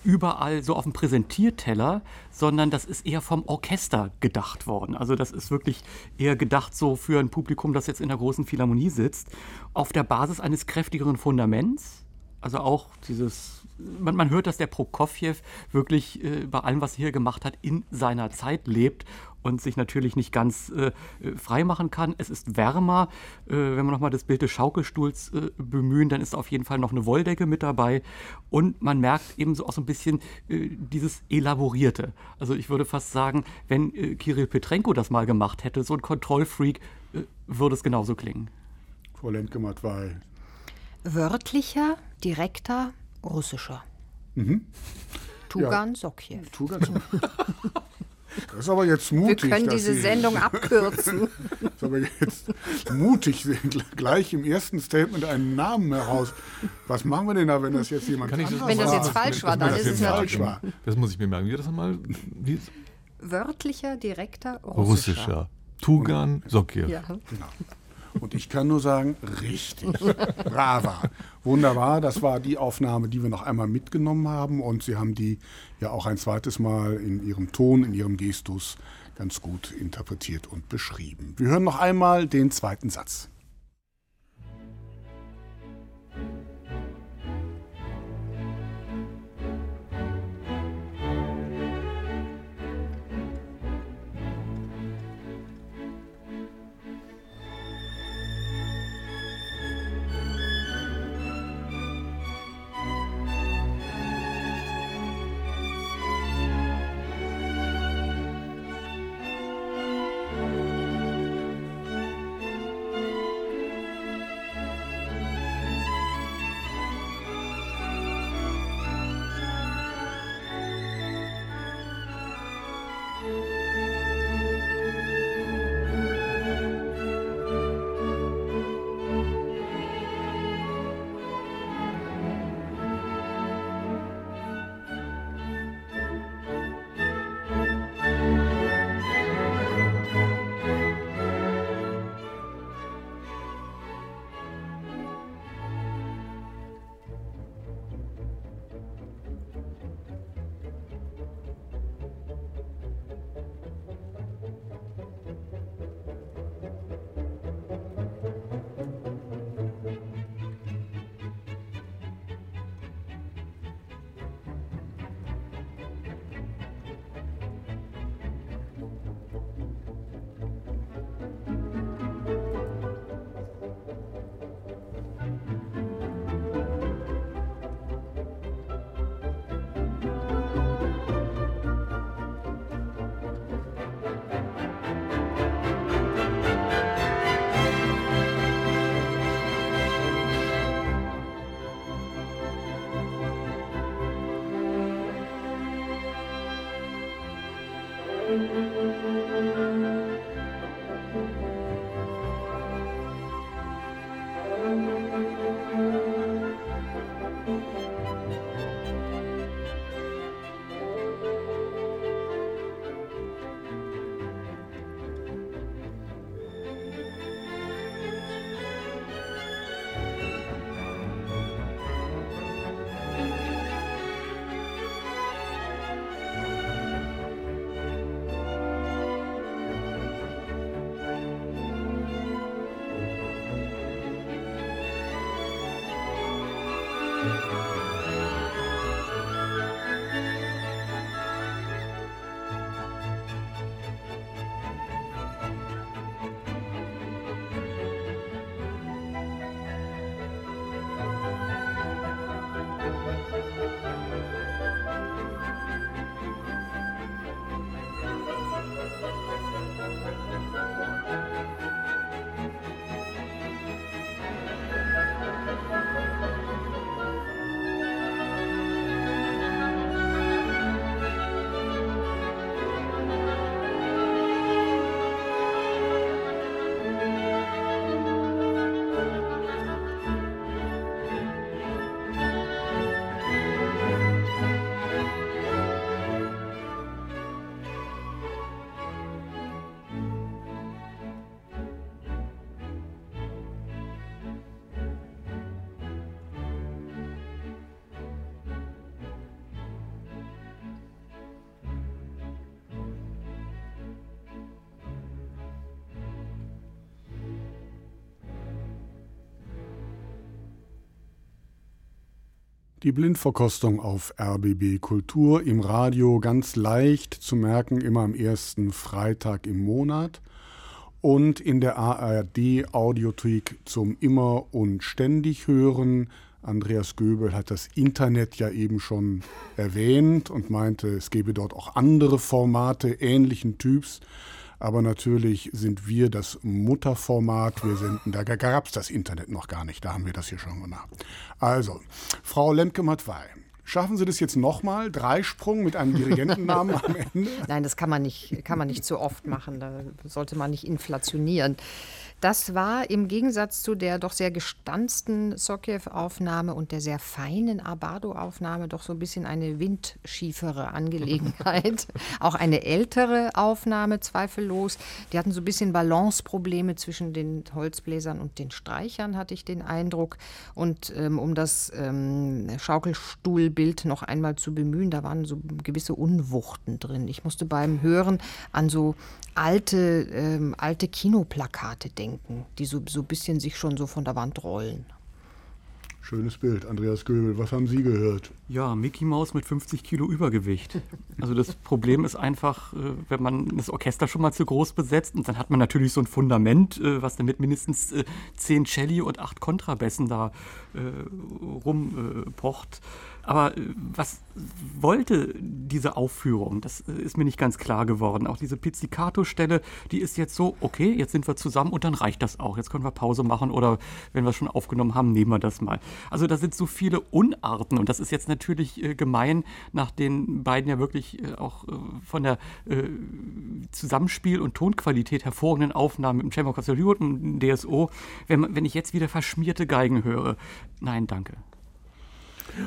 überall so auf dem Präsentierteller, sondern das ist eher vom Orchester gedacht worden. Also das ist wirklich eher gedacht so für ein Publikum, das jetzt in der großen Philharmonie sitzt, auf der Basis eines kräftigeren Fundaments. Also auch dieses, man, man hört, dass der Prokofjew wirklich äh, bei allem, was er hier gemacht hat, in seiner Zeit lebt und sich natürlich nicht ganz äh, frei machen kann. Es ist wärmer. Äh, wenn wir nochmal das Bild des Schaukelstuhls äh, bemühen, dann ist auf jeden Fall noch eine Wolldecke mit dabei. Und man merkt eben so auch so ein bisschen äh, dieses Elaborierte. Also ich würde fast sagen, wenn äh, Kirill Petrenko das mal gemacht hätte, so ein Kontrollfreak, äh, würde es genauso klingen. Frau Lendgematt-Wey. Wörtlicher, direkter, russischer. Mhm. Tugan ja. Sokjew. Tugan Sokjew. [LAUGHS] [LAUGHS] Das ist aber jetzt mutig. Wir können diese Sie, Sendung abkürzen. Das ist aber jetzt mutig, gleich im ersten Statement einen Namen heraus. Was machen wir denn da, wenn das jetzt jemand Kann ich das Wenn das jetzt falsch war, dann ist es falsch natürlich. war. Das muss ich mir merken. Wie das nochmal? Wie? Wörtlicher, direkter, russischer. Russischer. Tugan Sokjew. Ja. Genau. Und ich kann nur sagen, richtig. Brava. Wunderbar. Das war die Aufnahme, die wir noch einmal mitgenommen haben. Und Sie haben die ja auch ein zweites Mal in Ihrem Ton, in Ihrem Gestus ganz gut interpretiert und beschrieben. Wir hören noch einmal den zweiten Satz. Die Blindverkostung auf RBB Kultur im Radio ganz leicht zu merken, immer am ersten Freitag im Monat und in der ARD Audiothek zum immer und ständig hören. Andreas Göbel hat das Internet ja eben schon erwähnt und meinte, es gebe dort auch andere Formate ähnlichen Typs. Aber natürlich sind wir das Mutterformat. Wir senden, da gab es das Internet noch gar nicht. Da haben wir das hier schon gemacht. Also, Frau Lemke-Matwei, Schaffen Sie das jetzt nochmal? Dreisprung mit einem Dirigentennamen am [LAUGHS] Ende? Nein, das kann man nicht, kann man nicht so oft machen. Da sollte man nicht inflationieren. Das war im Gegensatz zu der doch sehr gestanzten Sokjew-Aufnahme und der sehr feinen Abado-Aufnahme doch so ein bisschen eine windschiefere Angelegenheit. [LAUGHS] Auch eine ältere Aufnahme, zweifellos. Die hatten so ein bisschen Balanceprobleme zwischen den Holzbläsern und den Streichern, hatte ich den Eindruck. Und ähm, um das ähm, Schaukelstuhlbild noch einmal zu bemühen, da waren so gewisse Unwuchten drin. Ich musste beim Hören an so alte, ähm, alte Kinoplakate denken, die so, so ein bisschen sich schon so von der Wand rollen. Schönes Bild, Andreas Göbel. Was haben Sie gehört? Ja, Mickey Mouse mit 50 Kilo Übergewicht. Also das Problem ist einfach, äh, wenn man das Orchester schon mal zu groß besetzt und dann hat man natürlich so ein Fundament, äh, was dann mit mindestens 10 äh, Celli und 8 Kontrabässen da rumpocht. Aber äh, was wollte diese Aufführung? Das äh, ist mir nicht ganz klar geworden. Auch diese Pizzicato-Stelle, die ist jetzt so, okay, jetzt sind wir zusammen und dann reicht das auch. Jetzt können wir Pause machen oder wenn wir es schon aufgenommen haben, nehmen wir das mal. Also da sind so viele Unarten und das ist jetzt natürlich äh, gemein nach den beiden ja wirklich äh, auch äh, von der äh, Zusammenspiel- und Tonqualität hervorragenden Aufnahmen mit dem Chamber of und dem DSO. Wenn, wenn ich jetzt wieder verschmierte Geigen höre, nein, danke.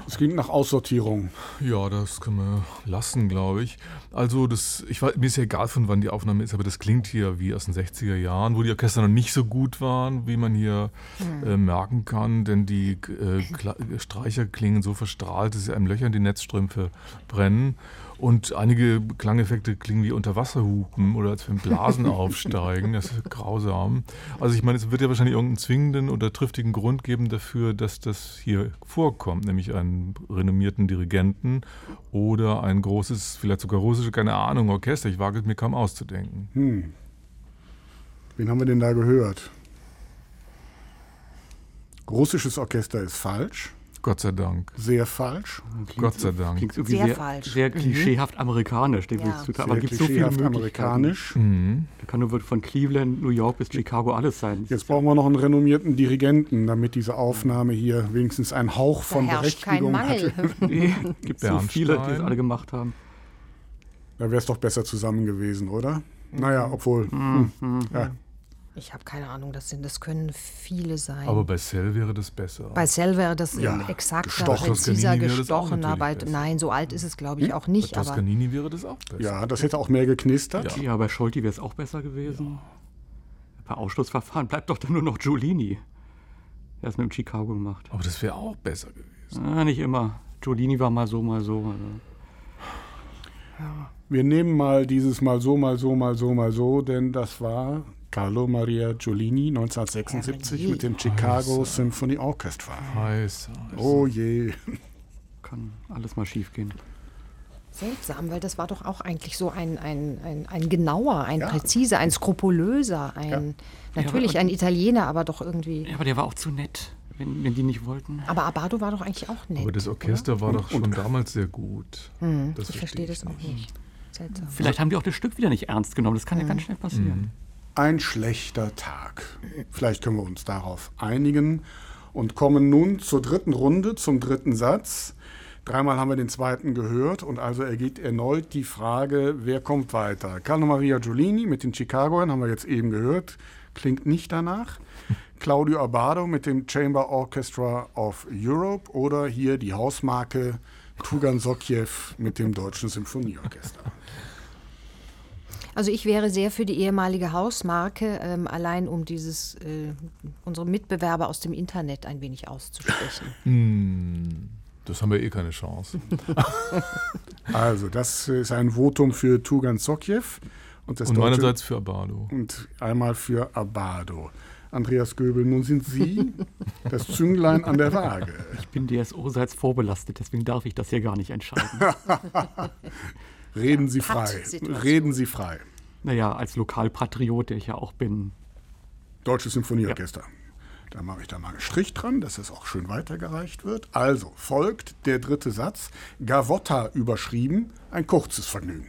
Es ging nach Aussortierung. Ja, das können wir lassen, glaube ich. Also, das, ich war, mir ist ja egal, von wann die Aufnahme ist, aber das klingt hier wie aus den 60er Jahren, wo die Orchester noch nicht so gut waren, wie man hier mhm. äh, merken kann, denn die äh, Streicher klingen so verstrahlt, dass sie einem Löcher in die Netzstrümpfe brennen. Und einige Klangeffekte klingen wie Unterwasserhupen oder als wenn Blasen [LAUGHS] aufsteigen. Das ist grausam. Also ich meine, es wird ja wahrscheinlich irgendeinen zwingenden oder triftigen Grund geben dafür, dass das hier vorkommt, nämlich einen renommierten Dirigenten oder ein großes, vielleicht sogar russische, keine Ahnung, Orchester. Ich wage es mir kaum auszudenken. Hm. Wen haben wir denn da gehört? Russisches Orchester ist falsch. Gott sei Dank. Sehr falsch. Klingt Gott sei Dank. Klingt irgendwie sehr, sehr falsch. Sehr mhm. klischeehaft amerikanisch. Ja. Sehr aber gibt so viele amerikanisch. Mhm. Da kann nur von Cleveland, New York bis Chicago alles sein. Jetzt brauchen wir noch einen renommierten Dirigenten, damit diese Aufnahme hier wenigstens einen Hauch von da Berechtigung kein Mangel. hat. [LAUGHS] [LAUGHS] nee, gibt so viele, die es alle gemacht haben. Da wäre es doch besser zusammen gewesen, oder? Naja, obwohl. Mhm. Hm, ja. Ich habe keine Ahnung, das, sind, das können viele sein. Aber bei Cell wäre das besser. Bei Cell wäre das ja, exakter, präziser, gestochener. Nein, so alt ist es, glaube ich, hm? auch nicht. Bei Toscanini wäre das auch besser. Ja, das hätte auch mehr geknistert. Ja, ja bei Scholti wäre es auch besser gewesen. Ja. Bei Ausschlussverfahren bleibt doch dann nur noch Giolini. Er hat es mit dem Chicago gemacht. Aber das wäre auch besser gewesen. Ah, nicht immer. Giolini war mal so, mal so. Also. Ja. Wir nehmen mal dieses mal so, mal so, mal so, mal so, denn das war Carlo Maria Giolini 1976 mit dem Chicago Heiße. Symphony Orchestra. Heiß, Oh je. Kann alles mal schief gehen. Seltsam, weil das war doch auch eigentlich so ein, ein, ein, ein genauer, ein ja. präziser, ein skrupulöser, ein ja. natürlich ja, ein Italiener, aber doch irgendwie. Ja, aber der war auch zu nett, wenn, wenn die nicht wollten. Aber Abado war doch eigentlich auch nett. Aber das Orchester oder? war doch schon und, damals sehr gut. Hm, ich verstehe das auch nicht. Seltsam. Vielleicht haben die auch das Stück wieder nicht ernst genommen. Das kann hm. ja ganz schnell passieren. Ein schlechter Tag. Vielleicht können wir uns darauf einigen und kommen nun zur dritten Runde, zum dritten Satz. Dreimal haben wir den zweiten gehört und also ergeht erneut die Frage, wer kommt weiter? Carlo Maria Giulini mit den Chicagoern haben wir jetzt eben gehört, klingt nicht danach. Claudio Abado mit dem Chamber Orchestra of Europe oder hier die Hausmarke Tugan Sokjew mit dem Deutschen Symphonieorchester. Also ich wäre sehr für die ehemalige Hausmarke, ähm, allein um dieses äh, unsere Mitbewerber aus dem Internet ein wenig auszusprechen. [LAUGHS] Hm, das haben wir eh keine Chance. [LAUGHS] also das ist ein Votum für Tugan Sokjew. Und, und meinerseits für Abado. Und einmal für Abado. Andreas Göbel, nun sind Sie das Zünglein an der Waage. Ich bin DSO-seits vorbelastet, deswegen darf ich das hier gar nicht entscheiden. [LAUGHS] Reden Sie frei. Reden Sie frei. Naja, als Lokalpatriot, der ich ja auch bin. Deutsches Symphonieorchester. Ja. Da mache ich da mal einen Strich dran, dass es auch schön weitergereicht wird. Also folgt der dritte Satz, Gavotta überschrieben, ein kurzes Vergnügen.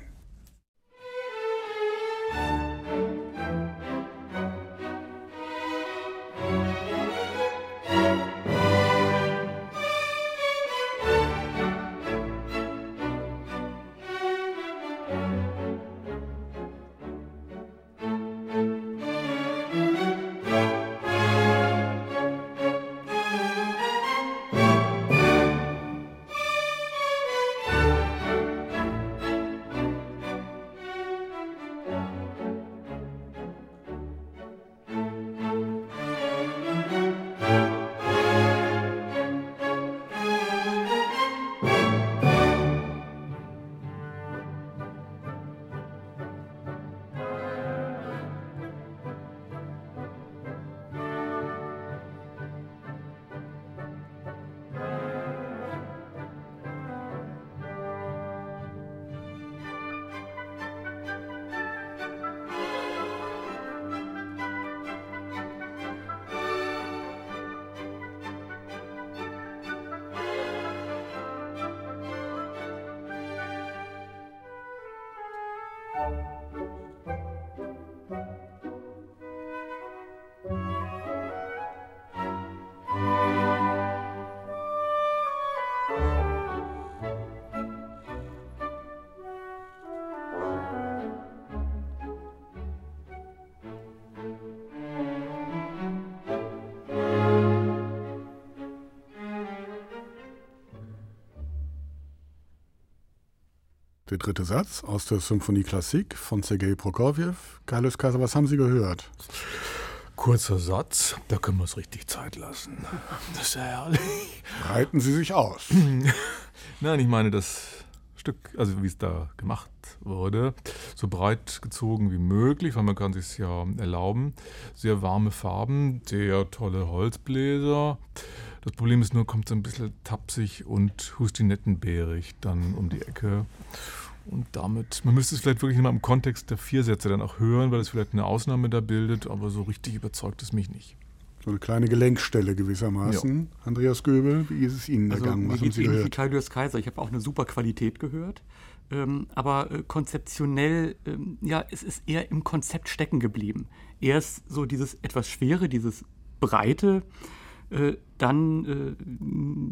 Dritte Satz aus der Symphonie Klassik von Sergei Prokofjew. Carlos Kaiser, was haben Sie gehört? Kurzer Satz, da können wir es richtig Zeit lassen. Das ist ja herrlich. Reiten Sie sich aus. [LAUGHS] Nein, ich meine das Stück, also wie es da gemacht wurde, so breit gezogen wie möglich, weil man kann sich ja erlauben. Sehr warme Farben, sehr tolle Holzbläser. Das Problem ist nur, kommt so ein bisschen tapsig und hustinettenbärig dann um die Ecke. Und damit, man müsste es vielleicht wirklich mal im Kontext der vier Sätze dann auch hören, weil es vielleicht eine Ausnahme da bildet, aber so richtig überzeugt es mich nicht. So eine kleine Gelenkstelle gewissermaßen. Ja. Andreas Göbel, wie ist es Ihnen also, ergangen? Was haben Sie gehört? Claudius Kaiser. Ich habe auch eine super Qualität gehört. Ähm, aber äh, konzeptionell, ähm, ja, es ist eher im Konzept stecken geblieben. Erst so dieses etwas Schwere, dieses Breite, äh, dann äh,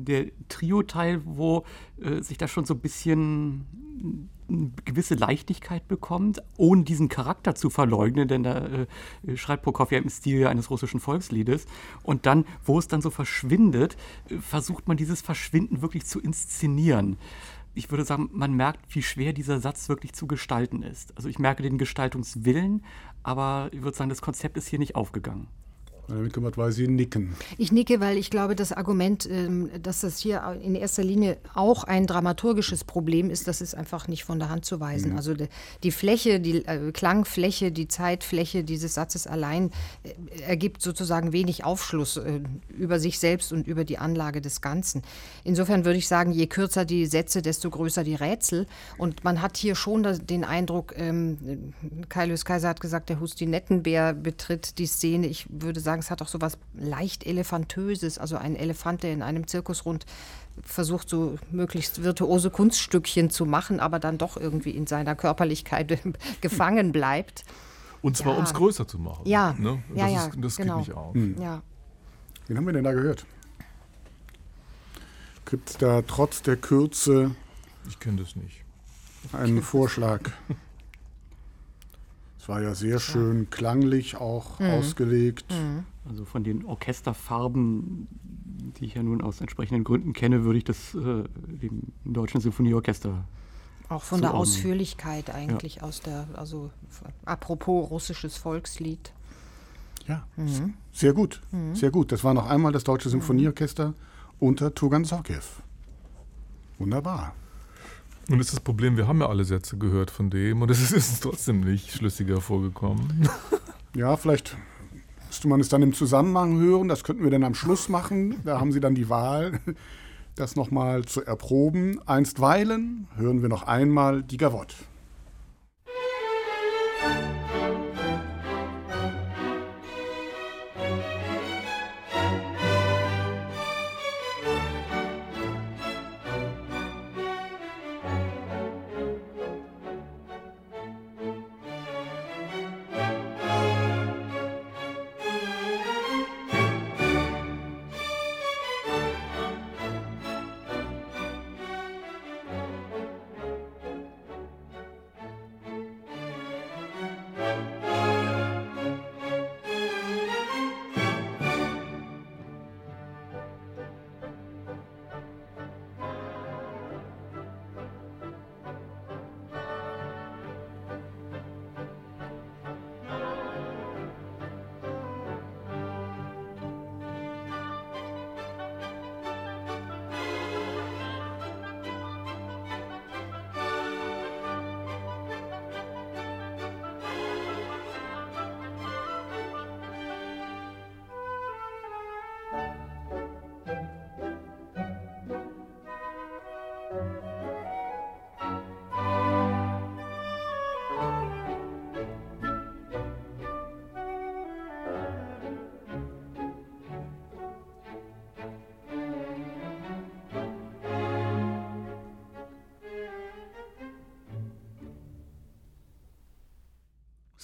der Trio-Teil, wo äh, sich da schon so ein bisschen eine gewisse Leichtigkeit bekommt, ohne diesen Charakter zu verleugnen, denn da äh, schreibt Prokofjew im Stil eines russischen Volksliedes. Und dann, wo es dann so verschwindet, äh, versucht man dieses Verschwinden wirklich zu inszenieren. Ich würde sagen, man merkt, wie schwer dieser Satz wirklich zu gestalten ist. Also ich merke den Gestaltungswillen, aber ich würde sagen, das Konzept ist hier nicht aufgegangen. Kümmert, weil Sie nicken. Ich nicke, weil ich glaube, das Argument, ähm, dass das hier in erster Linie auch ein dramaturgisches Problem ist, das ist einfach nicht von der Hand zu weisen. Mhm. Also die Fläche, die äh, Klangfläche, die Zeitfläche dieses Satzes allein äh, ergibt sozusagen wenig Aufschluss äh, über sich selbst und über die Anlage des Ganzen. Insofern würde ich sagen, je kürzer die Sätze, desto größer die Rätsel. Und man hat hier schon den Eindruck, ähm, Kaius Kaiser hat gesagt, der Hustinettenbär betritt die Szene. Ich würde sagen, es hat auch so was leicht Elefantöses, also ein Elefant, der in einem Zirkusrund versucht, so möglichst virtuose Kunststückchen zu machen, aber dann doch irgendwie in seiner Körperlichkeit [LAUGHS] gefangen bleibt. Und zwar, ja. um es größer zu machen. Ja, ne? ja, das, ja, ist, das genau. geht nicht auf. Hm. Ja. Wen haben wir denn da gehört? Gibt es da trotz der Kürze. Ich kenne das nicht. Einen Vorschlag. Es war ja sehr schön klanglich auch mhm. ausgelegt. Mhm. Also von den Orchesterfarben, die ich ja nun aus entsprechenden Gründen kenne, würde ich das äh, dem Deutschen Symphonieorchester auch von der Ausführlichkeit eigentlich ja. aus der, also apropos russisches Volkslied. Ja, mhm. sehr gut, mhm. sehr gut. Das war noch einmal das Deutsche Symphonieorchester unter Tugan Sokev. Wunderbar. Nun ist das Problem, wir haben ja alle Sätze gehört von dem und es [LAUGHS] ist uns trotzdem nicht schlüssiger vorgekommen. Ja, vielleicht Müsste man es dann im Zusammenhang hören? Das könnten wir dann am Schluss machen. Da haben Sie dann die Wahl, das nochmal zu erproben. Einstweilen hören wir noch einmal die Gavotte.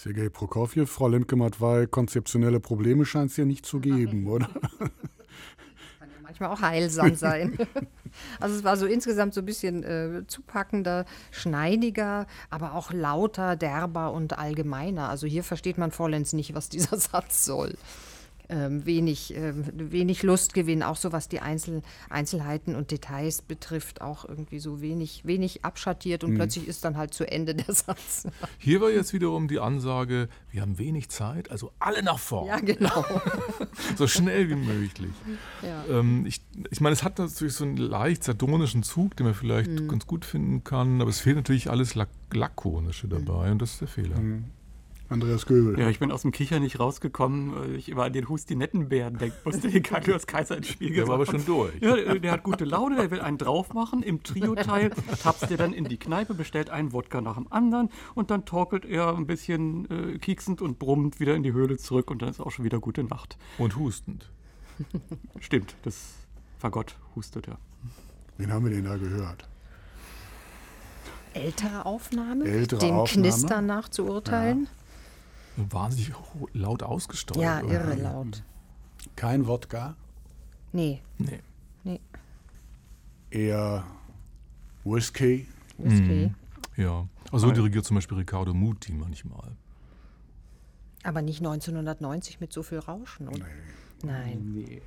Sergei Prokofjew, Frau Lemke-Matwei, konzeptionelle Probleme scheint es ja nicht zu geben, oder? [LAUGHS] Kann ja manchmal auch heilsam sein. [LAUGHS] Also es war so insgesamt so ein bisschen äh, zupackender, schneidiger, aber auch lauter, derber und allgemeiner. Also hier versteht man vollends nicht, was dieser [LAUGHS] Satz soll ähm, wenig, ähm, wenig Lustgewinn, auch so was die Einzel Einzelheiten und Details betrifft, auch irgendwie so wenig, wenig abschattiert und mhm. plötzlich ist dann halt zu Ende der [LAUGHS] Satz. Hier war jetzt wiederum die Ansage, wir haben wenig Zeit, also alle nach vorne. Ja, genau. [LAUGHS] so schnell wie möglich. Ja. Ähm, ich, ich meine, es hat natürlich so einen leicht sardonischen Zug, den man vielleicht mhm. ganz gut finden kann, aber es fehlt natürlich alles Lak Lakonische dabei mhm. und das ist der Fehler. Andreas Göbel. Ja, ich bin aus dem Kicher nicht rausgekommen, weil ich immer an den Hustinettenbären denken musste, den Carlos Kaiser ins Spiel Der war aber schon durch. Ja, der hat gute Laune, der will einen drauf machen. Im Trio-Teil tapst er dann in die Kneipe, bestellt einen Wodka nach dem anderen und dann torkelt er ein bisschen äh, kieksend und brummend wieder in die Höhle zurück und dann ist auch schon wieder gute Nacht. Und hustend. Stimmt, das Fagott hustet ja. Wen haben wir denn da gehört? Ältere Aufnahme, Ältere dem Aufnahme? Knistern nach zu urteilen. Ja wahnsinnig laut ausgesteuert. Ja, irre laut. Kein Wodka? Nee. Nee. nee. Eher Whisky? Whisky. Mhm. Ja. Also so dirigiert zum Beispiel Riccardo Muti manchmal. Aber nicht 1990 mit so viel Rauschen, oder? Nee. Nein. Nee.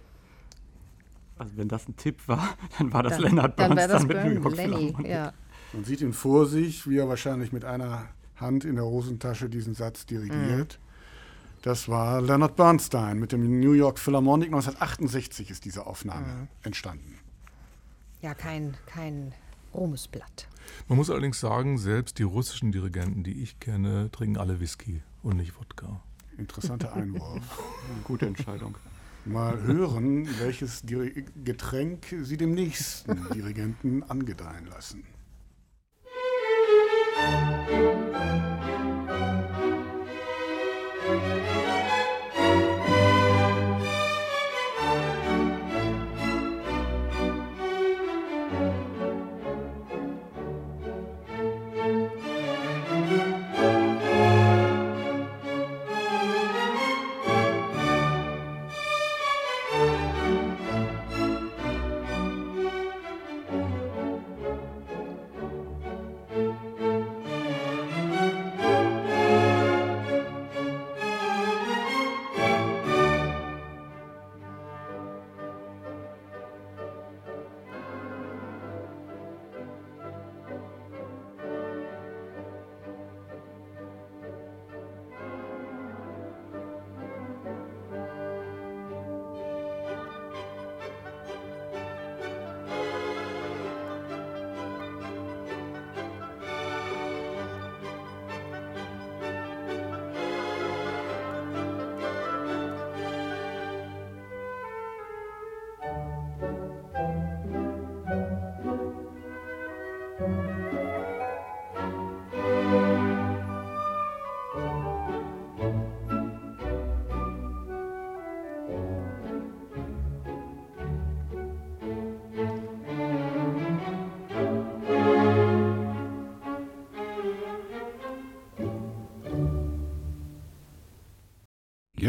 Also wenn das ein Tipp war, [LAUGHS] dann war das dann, Leonard Bernstein dann mit New York Lenny, ja. Man sieht ihn vor sich, wie er wahrscheinlich mit einer Hand in der Hosentasche diesen Satz dirigiert. Mhm. Das war Leonard Bernstein mit dem New York Philharmonic. 1968 ist diese Aufnahme mhm. entstanden. Ja, kein, kein Ruhmesblatt. Man muss allerdings sagen, selbst die russischen Dirigenten, die ich kenne, trinken alle Whisky und nicht Wodka. Interessanter [LAUGHS] Einwurf. Gute Entscheidung. Mal hören, welches Getränk Sie dem nächsten Dirigenten angedeihen lassen. Thank you.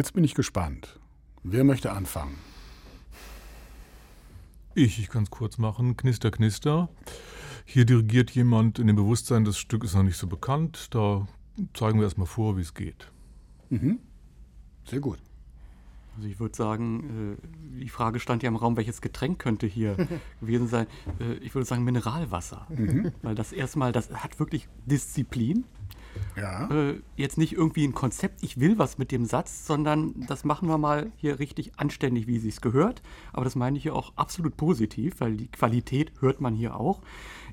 Jetzt bin ich gespannt. Wer möchte anfangen? Ich, ich kann es kurz machen. Knister, knister. Hier dirigiert jemand in dem Bewusstsein, das Stück ist noch nicht so bekannt. Da zeigen wir erstmal vor, wie es geht. Mhm. Sehr gut. Also ich würde sagen, äh, die Frage stand ja im Raum, welches Getränk könnte hier [LAUGHS] gewesen sein. Äh, ich würde sagen Mineralwasser. Mhm. Weil das erstmal, das hat wirklich Disziplin. Ja. Äh, jetzt nicht irgendwie ein Konzept, ich will was mit dem Satz, sondern das machen wir mal hier richtig anständig, wie es gehört. Aber das meine ich hier auch absolut positiv, weil die Qualität hört man hier auch.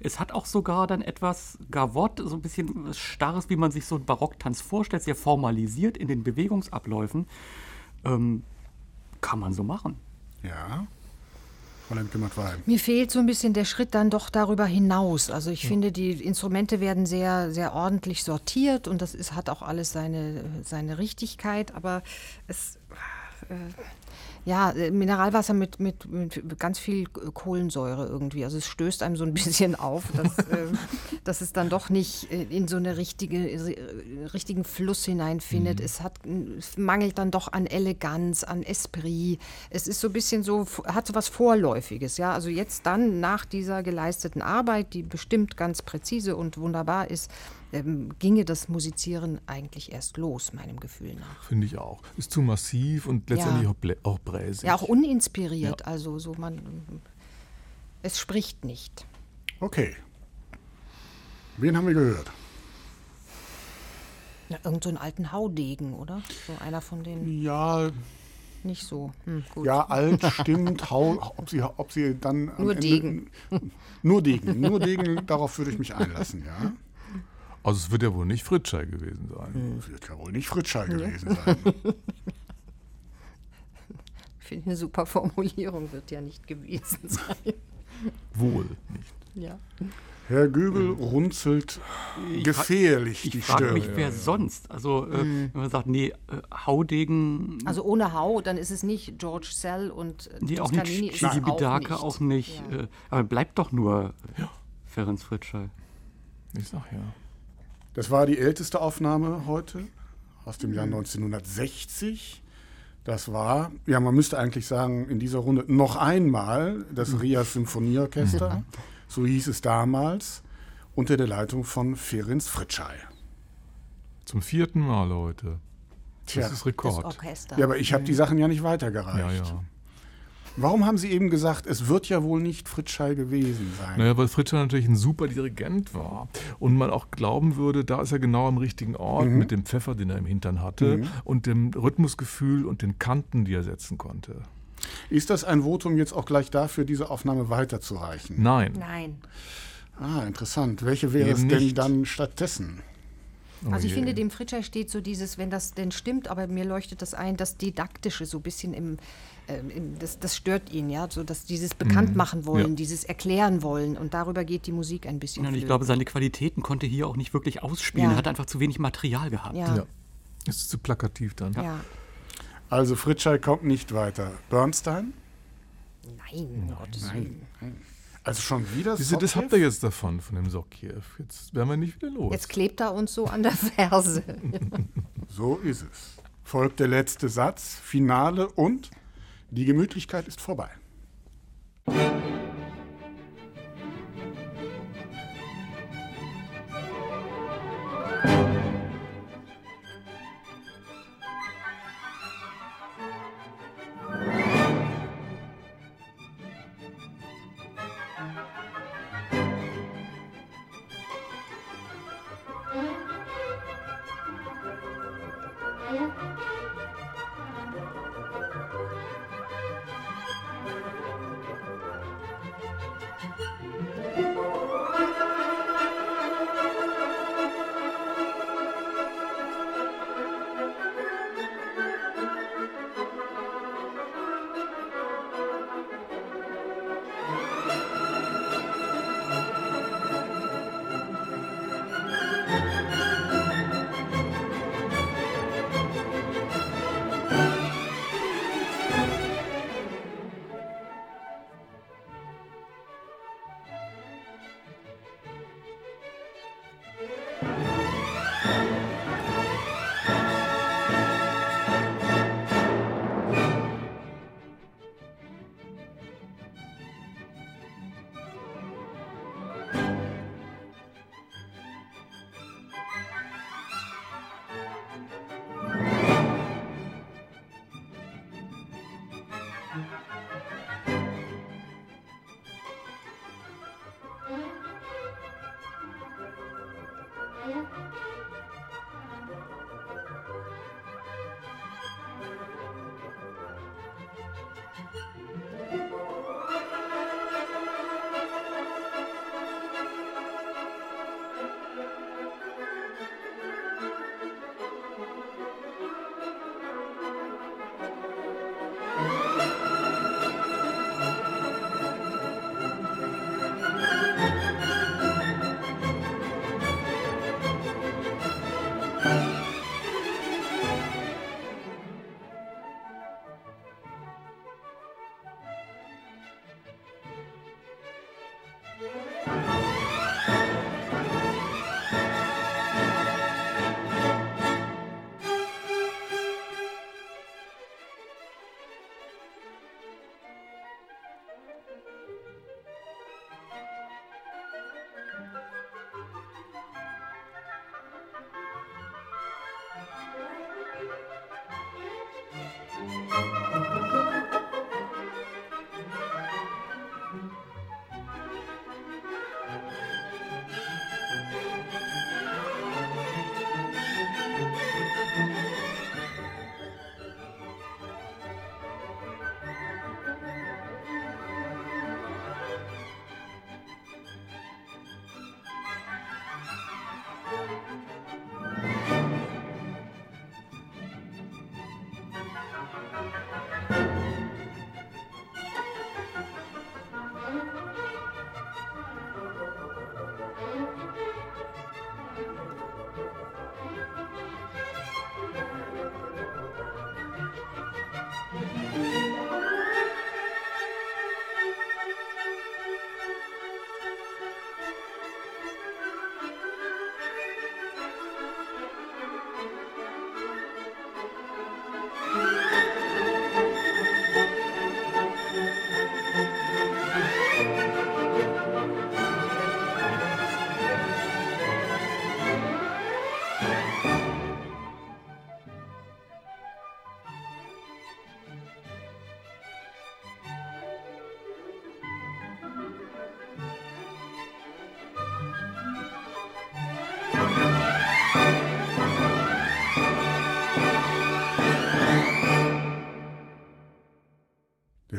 Es hat auch sogar dann etwas Gavott, so ein bisschen Starres, wie man sich so einen Barocktanz vorstellt, sehr formalisiert in den Bewegungsabläufen. Ähm, kann man so machen. Ja. Mir fehlt so ein bisschen der Schritt dann doch darüber hinaus. Also ich finde, die Instrumente werden sehr, sehr ordentlich sortiert und das ist, hat auch alles seine, seine Richtigkeit, aber es. Äh, ja, äh, Mineralwasser mit, mit, mit ganz viel Kohlensäure irgendwie. Also es stößt einem so ein [LAUGHS] bisschen auf, dass, äh, dass es dann doch nicht äh, in so einen richtige, richtigen Fluss hineinfindet. Mhm. Es, hat, es mangelt dann doch an Eleganz, an Esprit. Es ist so ein bisschen so, hat so was Vorläufiges. Ja? Also jetzt dann nach dieser geleisteten Arbeit, die bestimmt ganz präzise und wunderbar ist, ähm, ginge das Musizieren eigentlich erst los, meinem Gefühl nach. Finde ich auch. Ist zu massiv und letztendlich ja. auch, auch bräsig. Ja, auch uninspiriert. Ja. Also so man. Es spricht nicht. Okay. Wen haben wir gehört? Ja, irgend so einen alten Haudegen, oder? So einer von den. Ja. Nicht so. Hm, ja, alt stimmt. Hau, ob, sie, ob sie dann. Nur Ende, Degen. [LAUGHS] Nur Degen. Nur Degen, darauf würde ich mich einlassen, ja. Also es wird ja wohl nicht Fritschei gewesen sein. Hm. Es wird ja wohl nicht Fritschei gewesen sein. [LAUGHS] Ich finde eine super Formulierung, wird ja nicht gewesen [LAUGHS] sein. Wohl nicht. Ja. Herr Göbel runzelt ich gefährlich ich die Stirn. Ich frage mich, wer sonst? Also, äh, mhm. wenn man sagt, nee, äh, Haudegen. Also ohne Hau, dann ist es nicht George Sell und äh, nee, auch nicht Chigi Bidake, auch nicht. Auch nicht ja. äh, aber bleibt doch nur ja. Ferenc Fritschei. Ich sag ja. Das war die älteste Aufnahme heute aus dem Jahr 1960. Das war, ja, man müsste eigentlich sagen, in dieser Runde noch einmal das mhm. Rias Symphonieorchester, mhm. so hieß es damals, unter der Leitung von Ferenc Fritschei. Zum vierten Mal heute. Das Tja, ist Rekord. Das Orchester. Ja, aber ich habe die Sachen ja nicht weitergereicht. Ja, ja. Warum haben Sie eben gesagt, es wird ja wohl nicht Fritschei gewesen sein? Naja, weil Fritschei natürlich ein super Dirigent war und man auch glauben würde, da ist er genau am richtigen Ort mhm. mit dem Pfeffer, den er im Hintern hatte mhm. und dem Rhythmusgefühl und den Kanten, die er setzen konnte. Ist das ein Votum jetzt auch gleich dafür, diese Aufnahme weiterzureichen? Nein. Nein. Ah, interessant. Welche wäre Eben es denn nicht. dann stattdessen? Oh also ich finde, dem Fritscher steht so dieses, wenn das denn stimmt, aber mir leuchtet das ein, das Didaktische so ein bisschen im, das, das, stört ihn, ja, so dass dieses Bekanntmachen mhm. wollen, ja. dieses Erklären wollen und darüber geht die Musik ein bisschen. Ja, und ich glaube, seine Qualitäten konnte hier auch nicht wirklich ausspielen. Ja. Er hat einfach zu wenig Material gehabt. Ja. ja. Es ist zu plakativ dann. Ja. Also Fritschei kommt nicht weiter. Bernstein? Nein, nein, Gottes nein, nein. Also schon wieder Diese, Das habt ihr jetzt davon, von dem Sokjew. Jetzt werden wir nicht wieder los. Jetzt klebt er uns so an der Ferse. [LAUGHS] so ist es. Folgt der letzte Satz, Finale und die Gemütlichkeit ist vorbei. Musik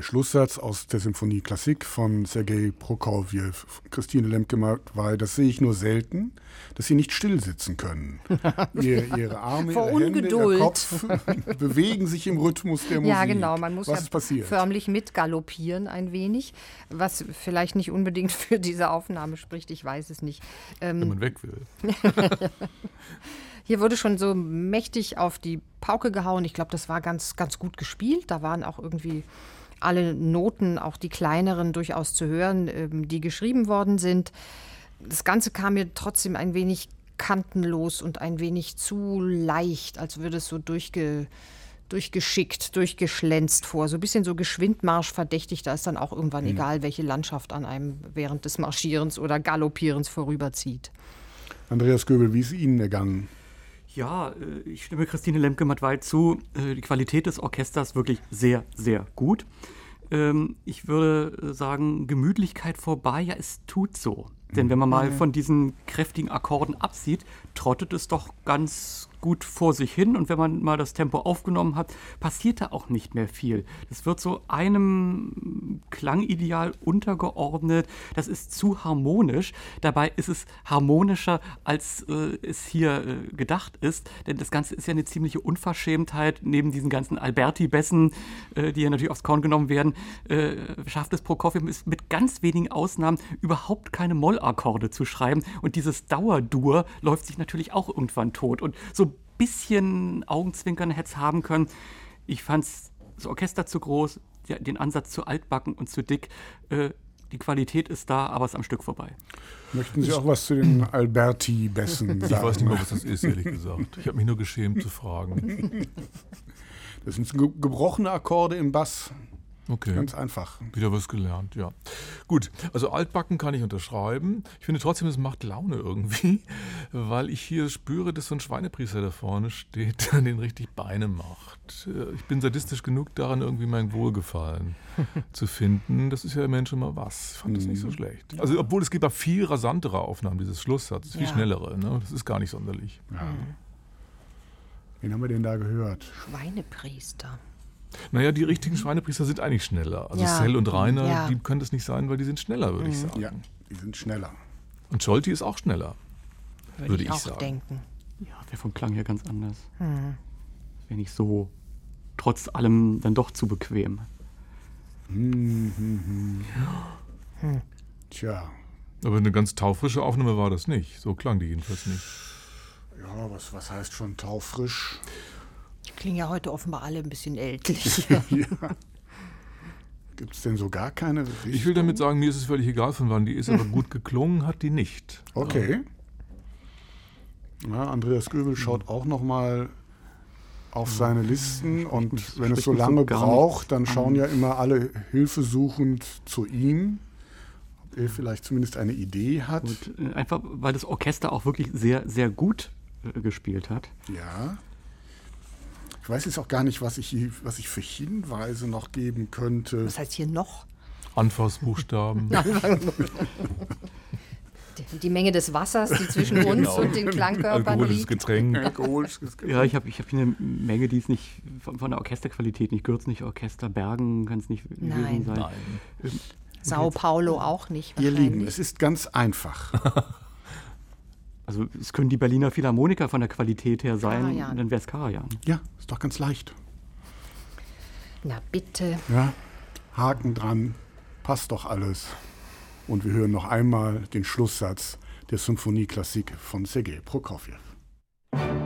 Schlusssatz aus der Symphonie Klassik von Sergei Prokofjew. Christine Lemke weil das sehe ich nur selten, dass Sie nicht still sitzen können. [LAUGHS] Ihr, ihre Arme, Vor Ihre Hände, Ungeduld. Ihr Kopf [LAUGHS] bewegen sich im Rhythmus der Musik. Ja, genau. Man muss Was ja ist passiert? förmlich mitgaloppieren ein wenig, was vielleicht nicht unbedingt für diese Aufnahme spricht. Ich weiß es nicht. Ähm, Wenn man weg will. [LAUGHS] Hier wurde schon so mächtig auf die Pauke gehauen. Ich glaube, das war ganz, ganz gut gespielt. Da waren auch irgendwie alle Noten, auch die kleineren, durchaus zu hören, ähm, die geschrieben worden sind. Das Ganze kam mir trotzdem ein wenig kantenlos und ein wenig zu leicht, als würde es so durchge, durchgeschickt, durchgeschlänzt vor. So ein bisschen so Geschwindmarsch verdächtig. Da ist dann auch irgendwann egal, welche Landschaft an einem während des Marschierens oder Galoppierens vorüberzieht. Andreas Göbel, wie ist Ihnen ergangen? Ja, äh, ich stimme Christine Lemke-Matwei zu. Äh, Die Qualität des Orchesters wirklich sehr, sehr gut. Ähm, Ich würde äh, sagen, Gemütlichkeit vorbei, ja, es tut so. Denn wenn man mal von diesen kräftigen Akkorden absieht, trottet es doch ganz gut vor sich hin. Und wenn man mal das Tempo aufgenommen hat, passiert da auch nicht mehr viel. Das wird so einem Klangideal untergeordnet. Das ist zu harmonisch. Dabei ist es harmonischer, als äh, es hier äh, gedacht ist. Denn das Ganze ist ja eine ziemliche Unverschämtheit. Neben diesen ganzen Alberti-Bässen, äh, die ja natürlich aufs Korn genommen werden, äh, schafft es Prokofjew es mit ganz wenigen Ausnahmen überhaupt keine Mollakkorde zu schreiben. Und dieses Dauerdur läuft sich natürlich auch irgendwann tot. Und so bisschen Augenzwinkern hätte es haben können. Ich fand das Orchester zu groß, den Ansatz zu altbacken und zu dick. Äh, die Qualität ist da, aber es ist am Stück vorbei. Möchten Sie auch was zu den Alberti-Bässen Ich weiß nicht sagen? mehr, was das ist, ehrlich gesagt. Ich habe mich nur geschämt zu fragen. Das sind ge gebrochene Akkorde im Bass. Okay. Ganz einfach. Wieder was gelernt, ja. Gut, also altbacken kann ich unterschreiben. Ich finde trotzdem, es macht Laune irgendwie, [LAUGHS] weil ich hier spüre, dass so ein Schweinepriester da vorne steht, [LAUGHS] der den richtig Beine macht. Äh, Ich bin sadistisch genug daran, irgendwie mein Wohlgefallen [LAUGHS] zu finden. Das ist ja immerhin schon mal was. Ich fand das nicht so schlecht. Also, obwohl es gibt auch viel rasantere Aufnahmen dieses Schlusssatzes, viel Ja. schnellere. Ne? Das ist gar nicht sonderlich. Wen haben wir denn da gehört? Schweinepriester. Naja, die richtigen Schweinepriester sind eigentlich schneller. Also Ja. Sell und Rainer, Ja. die können das nicht sein, weil die sind schneller, würde ich sagen. Ja, die sind schneller. Und Scholti ist auch schneller, würde ich, auch sagen. denken. Ja, wäre vom Klang her ganz anders. Wäre nicht so trotz allem dann doch zu bequem. Tja, Aber eine ganz taufrische Aufnahme war das nicht. So klang die jedenfalls nicht. ja, was, was heißt schon taufrisch? Klingen ja heute offenbar alle ein bisschen ältlich. [LAUGHS] Gibt es denn so gar keine Richtung? Ich will damit sagen, mir ist es völlig egal, von wann die ist, aber gut geklungen hat die nicht. Okay. Ja, Andreas Göbel schaut auch noch mal auf seine Listen und wenn es so so lange gar braucht, dann schauen ja immer alle hilfesuchend zu ihm, ob er vielleicht zumindest eine Idee hat. Und äh, einfach, weil das Orchester auch wirklich sehr, sehr gut äh, gespielt hat. Ja. Ich weiß jetzt auch gar nicht, was ich, was ich für Hinweise noch geben könnte. Was heißt hier noch? Anfassbuchstaben. [LAUGHS] Die, Menge des Wassers, die zwischen uns und den Klangkörpern Alkoholisches liegt. Getränk. Alkoholisches Getränk. Ja, ich habe ich hab hier eine Menge, die ist nicht von, von der Orchesterqualität nicht Gürz, nicht Orchester, Bergen kann es nicht Nein. sein. Nein. Sao Paulo auch nicht. Ihr Lieben, es ist ganz einfach. [LAUGHS] Also es können die Berliner Philharmoniker von der Qualität her sein, Karajan. dann wäre es Karajan. Ja, ist doch ganz leicht. Na bitte. Ja, Haken dran, passt doch alles. Und wir hören noch einmal den Schlusssatz der Symphonieklassik von Sergei Prokofjew. Musik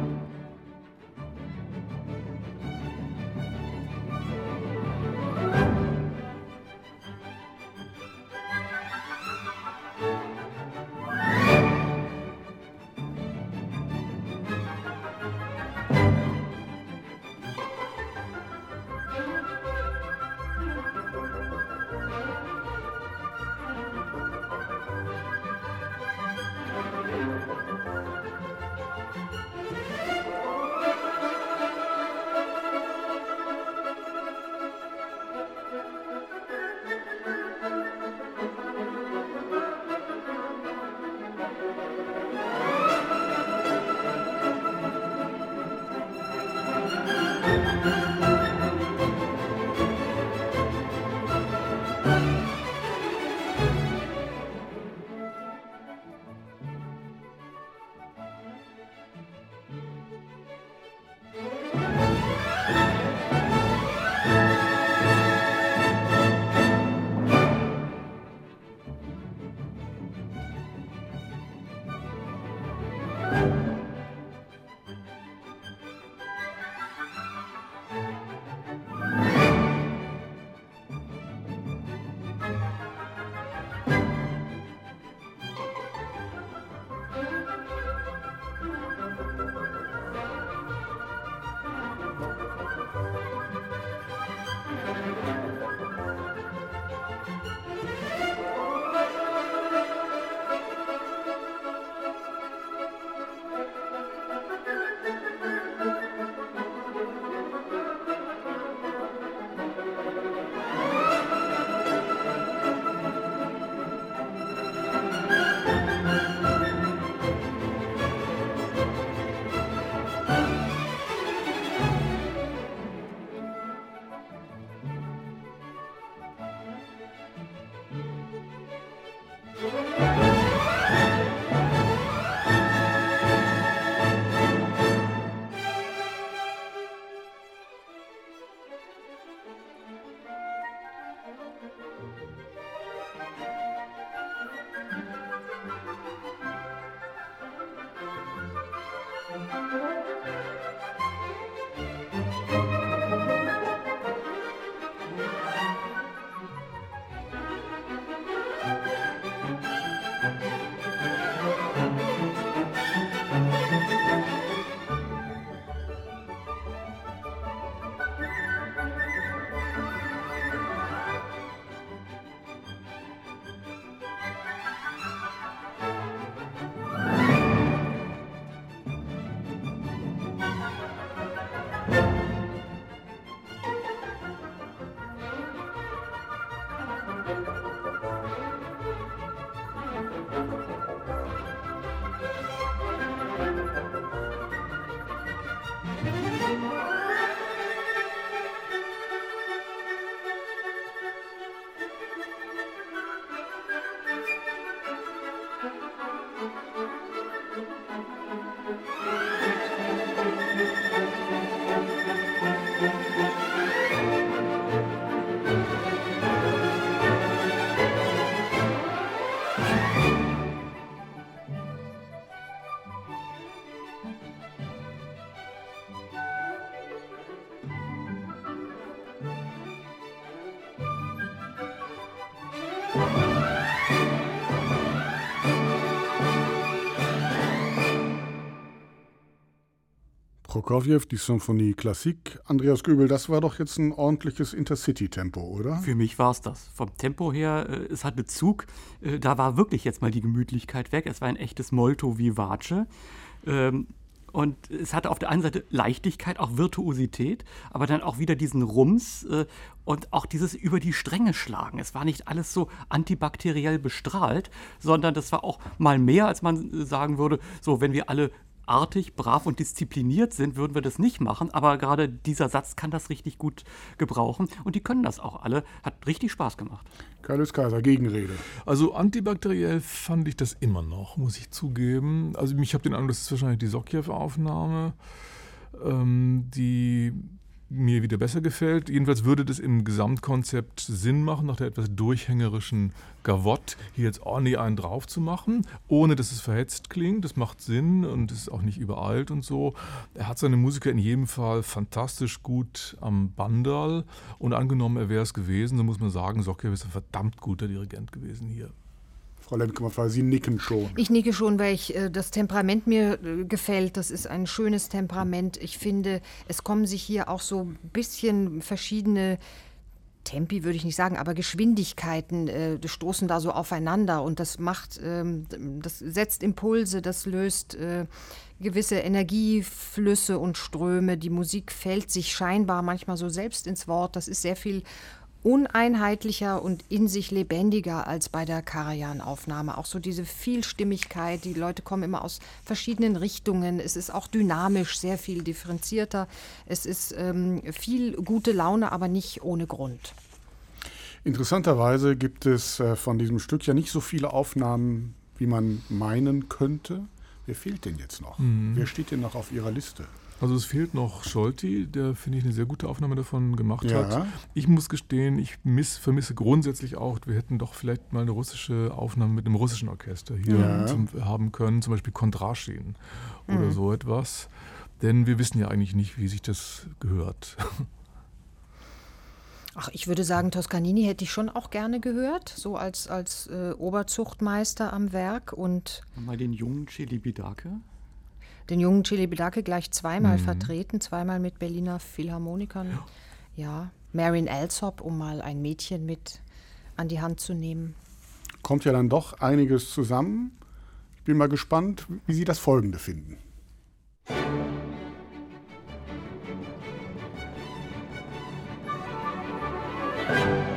Prokofjew, die Symphonie Klassik. Andreas Göbel, das war doch jetzt ein ordentliches Intercity-Tempo, oder? Für mich war es das. Vom Tempo her, äh, es hatte Zug. Äh, da war wirklich jetzt mal die Gemütlichkeit weg. Es war ein echtes Molto vivace. Ähm, und es hatte auf der einen Seite Leichtigkeit, auch Virtuosität, aber dann auch wieder diesen Rums äh, und auch dieses über die Stränge schlagen. Es war nicht alles so antibakteriell bestrahlt, sondern das war auch mal mehr, als man sagen würde, so wenn wir alle artig, brav und diszipliniert sind, würden wir das nicht machen. Aber gerade dieser Satz kann das richtig gut gebrauchen. Und die können das auch alle. Hat richtig Spaß gemacht. Carlos Kaiser, Gegenrede. Also antibakteriell fand ich das immer noch, muss ich zugeben. Also ich habe den Eindruck, das ist wahrscheinlich die Sokjew-Aufnahme, ähm, die mir wieder besser gefällt. Jedenfalls würde das im Gesamtkonzept Sinn machen, nach der etwas durchhängerischen Gavotte hier jetzt ordentlich einen drauf zu machen, ohne dass es verhetzt klingt. Das macht Sinn und ist auch nicht übereilt und so. Er hat seine Musiker in jedem Fall fantastisch gut am Bandal und angenommen, er wäre es gewesen, so muss man sagen, Sokjew ist ein verdammt guter Dirigent gewesen hier. Frau Lemke, Sie nicken schon. Ich nicke schon, weil ich, äh, das Temperament mir äh, gefällt. Das ist ein schönes Temperament. Ich finde, es kommen sich hier auch so ein bisschen verschiedene Tempi würde ich nicht sagen, aber Geschwindigkeiten äh, stoßen da so aufeinander und das macht, ähm, das setzt Impulse, das löst äh, gewisse Energieflüsse und Ströme. Die Musik fällt sich scheinbar manchmal so selbst ins Wort. Das ist sehr viel uneinheitlicher und in sich lebendiger als bei der Karajan-Aufnahme. Auch so diese Vielstimmigkeit, die Leute kommen immer aus verschiedenen Richtungen. Es ist auch dynamisch sehr viel differenzierter. Es ist ähm, viel gute Laune, aber nicht ohne Grund. Interessanterweise gibt es äh, von diesem Stück ja nicht so viele Aufnahmen, wie man meinen könnte. Wer fehlt denn jetzt noch? Mhm. Wer steht denn noch auf Ihrer Liste? Also es fehlt noch Scholti, der finde ich eine sehr gute Aufnahme davon gemacht ja. hat. Ich muss gestehen, ich miss, vermisse grundsätzlich auch, wir hätten doch vielleicht mal eine russische Aufnahme mit einem russischen Orchester hier ja. zum, haben können, zum Beispiel Kondraschin mhm. oder so etwas. Denn wir wissen ja eigentlich nicht, wie sich das gehört. Ach, ich würde sagen, Toscanini hätte ich schon auch gerne gehört, so als, als äh, Oberzuchtmeister am Werk. Und mal den jungen Celibidache den jungen Chili Bedacke gleich zweimal mhm. vertreten, zweimal mit Berliner Philharmonikern. Ja. ja. Marin Elsop, um mal ein Mädchen mit an die Hand zu nehmen. Kommt ja dann doch einiges zusammen. Ich bin mal gespannt, wie Sie das Folgende finden. Musik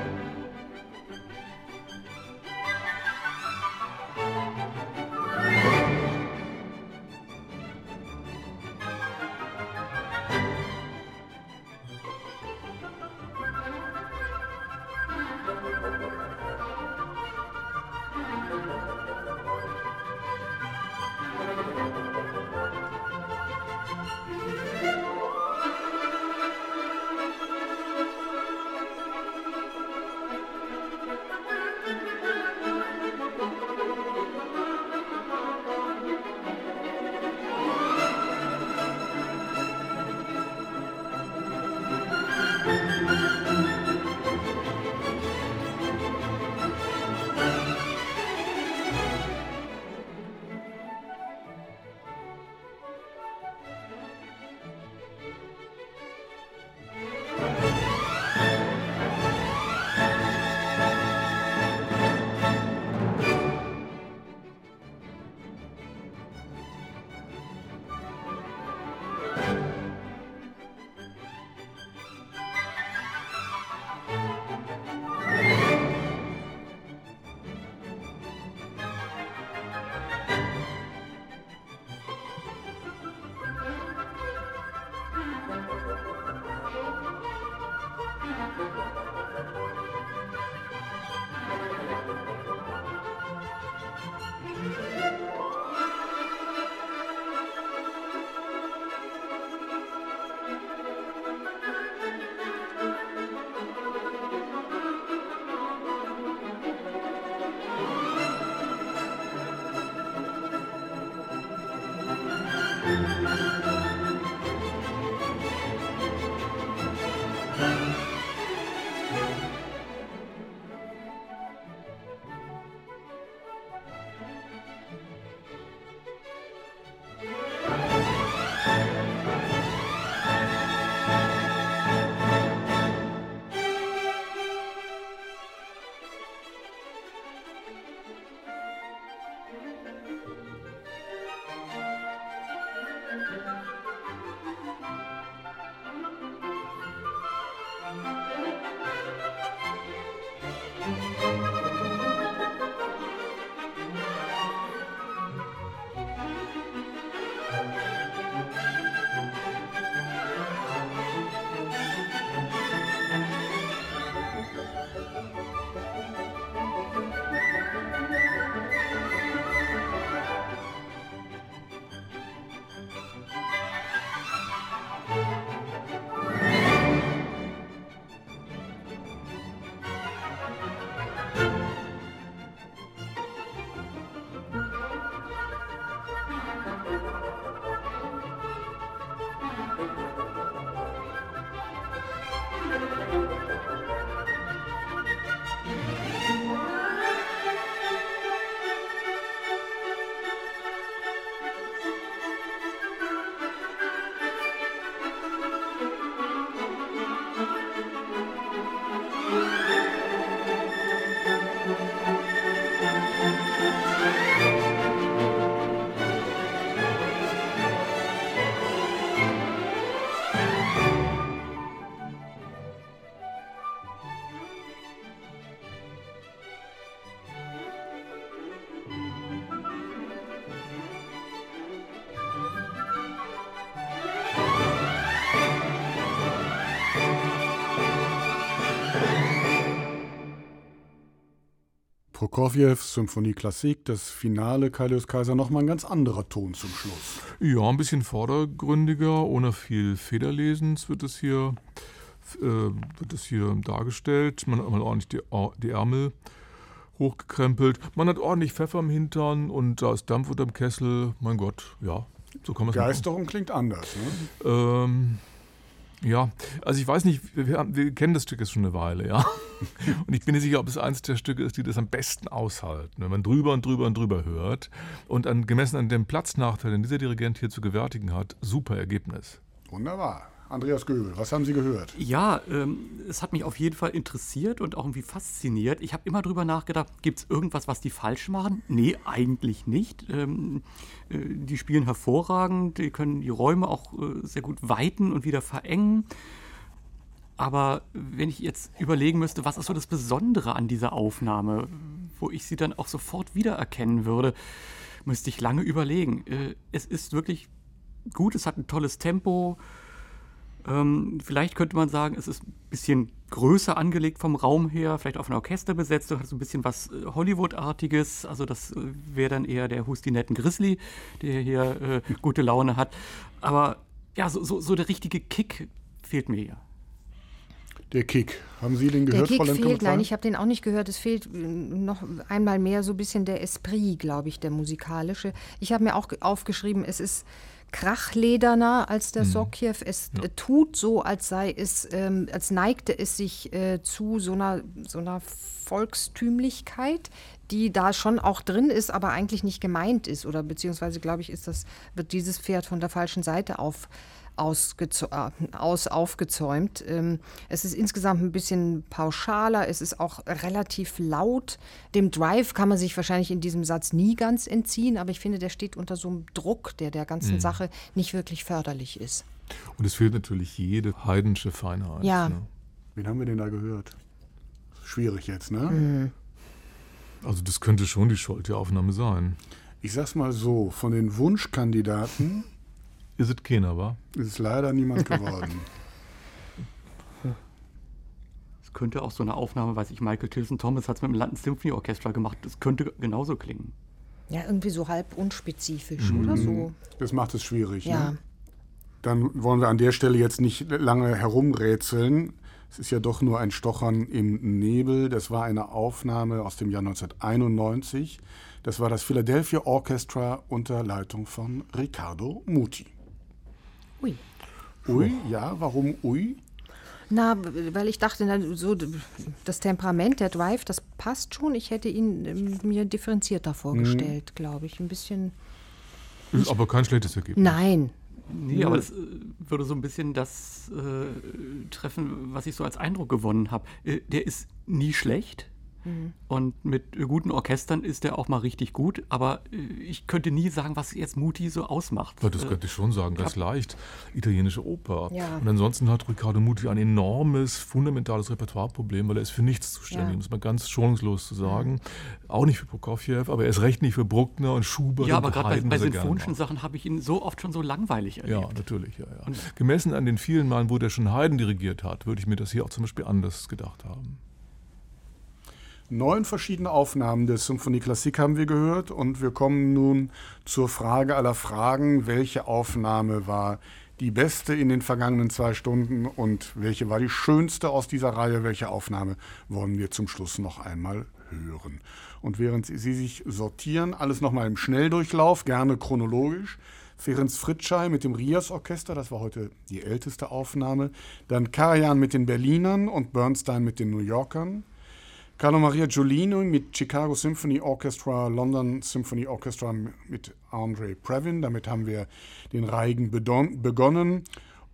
Prokofjew, Symphonie Klassik, das Finale Kaius Kaiser nochmal ein ganz anderer Ton zum Schluss. Ja, ein bisschen vordergründiger, ohne viel Federlesens wird es hier, äh, wird es hier dargestellt. Man hat mal ordentlich die, die Ärmel hochgekrempelt. Man hat ordentlich Pfeffer im Hintern und da ist Dampf unterm Kessel. Mein Gott, ja, so kann man es Geisterung klingt anders, ne? Ähm, ja, also ich weiß nicht, wir, haben, wir, kennen das Stück jetzt schon eine Weile, ja. [LAUGHS] Und ich bin nicht sicher, ob es eines der Stücke ist, die das am besten aushalten, wenn man drüber und drüber und drüber hört. Und an, gemessen an dem Platznachteil, den dieser Dirigent hier zu gewärtigen hat, super Ergebnis. Wunderbar. Andreas Göbel, was haben Sie gehört? Ja, ähm, es hat mich auf jeden Fall interessiert und auch irgendwie fasziniert. Ich habe immer drüber nachgedacht, gibt es irgendwas, was die falsch machen? Nee, eigentlich nicht. Ähm, äh, die spielen hervorragend, die können die Räume auch äh, sehr gut weiten und wieder verengen. Aber wenn ich jetzt überlegen müsste, was ist so das Besondere an dieser Aufnahme, wo ich sie dann auch sofort wiedererkennen würde, müsste ich lange überlegen. Äh, es ist wirklich gut, es hat ein tolles Tempo ähm, vielleicht könnte man sagen, es ist ein bisschen größer angelegt vom Raum her, vielleicht auf ein Orchester besetzt, hat so ein bisschen was äh, Hollywood-artiges. Also das äh, wäre dann eher der Hustinetten Grizzly, der hier äh, gute Laune hat. Aber ja, so, so, so der richtige Kick fehlt mir hier. Der Kick. Haben Sie den gehört, der Kick fehlt, nein, ich habe den auch nicht gehört. Es fehlt äh, noch einmal mehr so ein bisschen der Esprit, glaube ich, der musikalische. Ich habe mir auch aufgeschrieben, es ist krachlederner als der mhm. Sokjew. Es ja. tut so, als sei es, ähm, als neigte es sich äh, zu so einer, so einer Volkstümlichkeit, die da schon auch drin ist, aber eigentlich nicht gemeint ist. Oder beziehungsweise, glaube ich, ist das, wird dieses Pferd von der falschen Seite auf äh, aus aufgezäumt. Ähm, es ist insgesamt ein bisschen pauschaler, es ist auch relativ laut. Dem Drive kann man sich wahrscheinlich in diesem Satz nie ganz entziehen, aber ich finde, der steht unter so einem Druck, der der ganzen mhm. Sache nicht wirklich förderlich ist. Und es fehlt natürlich jede heidensche Feinheit. Ja. Ne? Wen haben wir denn da gehört? Schwierig jetzt, ne? Mhm. Also das könnte schon die Scholte-Aufnahme sein. Ich sag's mal so, von den Wunschkandidaten ist es keiner, wa? Ist leider niemand [LAUGHS] geworden. Es könnte auch so eine Aufnahme, weiß ich, Michael Tilson Thomas hat es mit dem London Symphony Orchestra gemacht. Das könnte genauso klingen. Ja, irgendwie so halb unspezifisch mhm. oder so. Das macht es schwierig. Ja. Ne? Dann wollen wir an der Stelle jetzt nicht lange herumrätseln. Es ist ja doch nur ein Stochern im Nebel. Das war eine Aufnahme aus dem Jahr 1991. Das war das Philadelphia Orchestra unter Leitung von Riccardo Muti. Ui. Ui, ja, warum ui? Na, weil ich dachte, so das Temperament, der Drive, das passt schon. Ich hätte ihn ähm, mir differenzierter vorgestellt, mhm. glaube ich. Ein bisschen. Ist aber kein schlechtes Ergebnis. Nein. Nee, aber es äh, würde so ein bisschen das äh, treffen, was ich so als Eindruck gewonnen habe. Äh, der ist nie schlecht. Mhm. Und mit guten Orchestern ist er auch mal richtig gut, aber äh, ich könnte nie sagen, was jetzt Muti so ausmacht. Ja, das äh, könnte ich schon sagen, ganz leicht. Italienische Oper. Ja. Und ansonsten hat Riccardo Muti ein enormes, fundamentales Repertoireproblem, weil er ist für nichts zuständig, ja. muss man ganz schonungslos zu sagen. Mhm. Auch nicht für Prokofjew, aber er ist recht nicht für Bruckner und Schubert. Ja, aber gerade bei, bei sinfonischen Sachen habe ich ihn so oft schon so langweilig erlebt. Ja, natürlich. Ja, ja. Gemessen an den vielen Malen, wo der schon Haydn dirigiert hat, würde ich mir das hier auch zum Beispiel anders gedacht haben. Neun verschiedene Aufnahmen der Symphonie Klassik haben wir gehört und wir kommen nun zur Frage aller Fragen. Welche Aufnahme war die beste in den vergangenen zwei Stunden und welche war die schönste aus dieser Reihe? Welche Aufnahme wollen wir zum Schluss noch einmal hören? Und während Sie sich sortieren, alles nochmal im Schnelldurchlauf, gerne chronologisch. Ferenc Fritschei mit dem Rias Orchester, das war heute die älteste Aufnahme. Dann Karajan mit den Berlinern und Bernstein mit den New Yorkern. Carlo Maria Giolino mit Chicago Symphony Orchestra, London Symphony Orchestra mit Andre Previn. Damit haben wir den Reigen begonnen.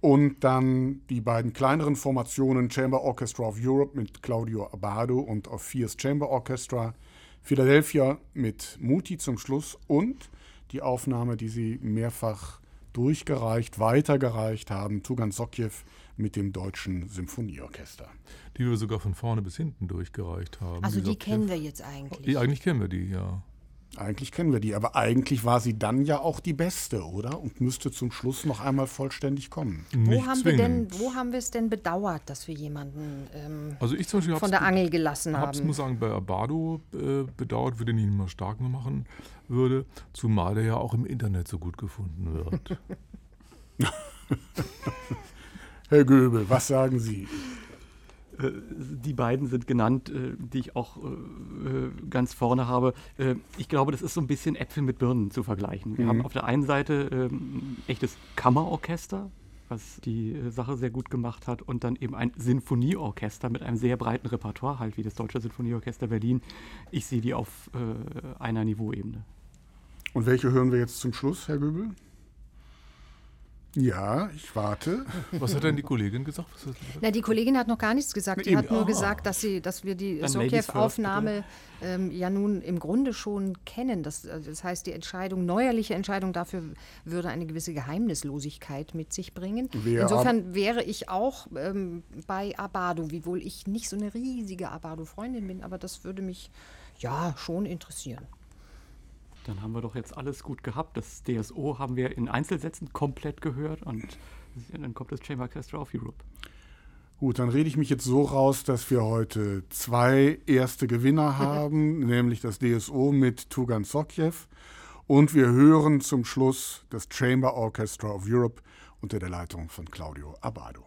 Und dann die beiden kleineren Formationen Chamber Orchestra of Europe mit Claudio Abado und Fierce Chamber Orchestra. Philadelphia mit Muti zum Schluss und die Aufnahme, die Sie mehrfach durchgereicht, weitergereicht haben, Tugan Sokjew mit dem Deutschen Symphonieorchester. Die wir sogar von vorne bis hinten durchgereicht haben. Also die, die kennen wir jetzt eigentlich. Die, eigentlich kennen wir die, ja. Eigentlich kennen wir die, aber eigentlich war sie dann ja auch die beste, oder? Und müsste zum Schluss noch einmal vollständig kommen. Wo haben, wir denn, wo haben wir es denn bedauert, dass wir jemanden ähm, also ich zum Beispiel von der Angel gelassen haben? muss sagen, bei Abado äh, bedauert, würde ich ihn immer stark machen würde, zumal er ja auch im Internet so gut gefunden wird. [LAUGHS] [LAUGHS] Herr Göbel, was sagen Sie? Äh, die beiden sind genannt, äh, die ich auch äh, ganz vorne habe. Ich glaube, das ist so ein bisschen Äpfel mit Birnen zu vergleichen. Wir mhm. haben auf der einen Seite ähm, ein echtes Kammerorchester, was die Sache sehr gut gemacht hat, und dann eben ein Sinfonieorchester mit einem sehr breiten Repertoire, halt wie das Deutsche Sinfonieorchester Berlin. Ich sehe die auf einer Niveauebene. Und welche hören wir jetzt zum Schluss, Herr Göbel? Ja, ich warte. Was hat denn die Kollegin gesagt? Na, die Kollegin hat noch gar nichts gesagt. Sie hat nur ah. gesagt, dass, sie, dass wir die Sokjew-Aufnahme ähm, ja nun im Grunde schon kennen. Das, also das heißt, die Entscheidung, neuerliche Entscheidung dafür würde eine gewisse Geheimnislosigkeit mit sich bringen. Wer Insofern wäre ich auch ähm, bei Abado, wiewohl ich nicht so eine riesige Abado-Freundin bin, aber das würde mich ja schon interessieren. Dann haben wir doch jetzt alles gut gehabt. Das DSO haben wir in Einzelsätzen komplett gehört und dann kommt das Chamber Orchestra of Europe. Gut, dann rede ich mich jetzt so raus, dass wir heute zwei erste Gewinner [LAUGHS] haben, nämlich das DSO mit Tugan Sokjew und wir hören zum Schluss das Chamber Orchestra of Europe unter der Leitung von Claudio Abado.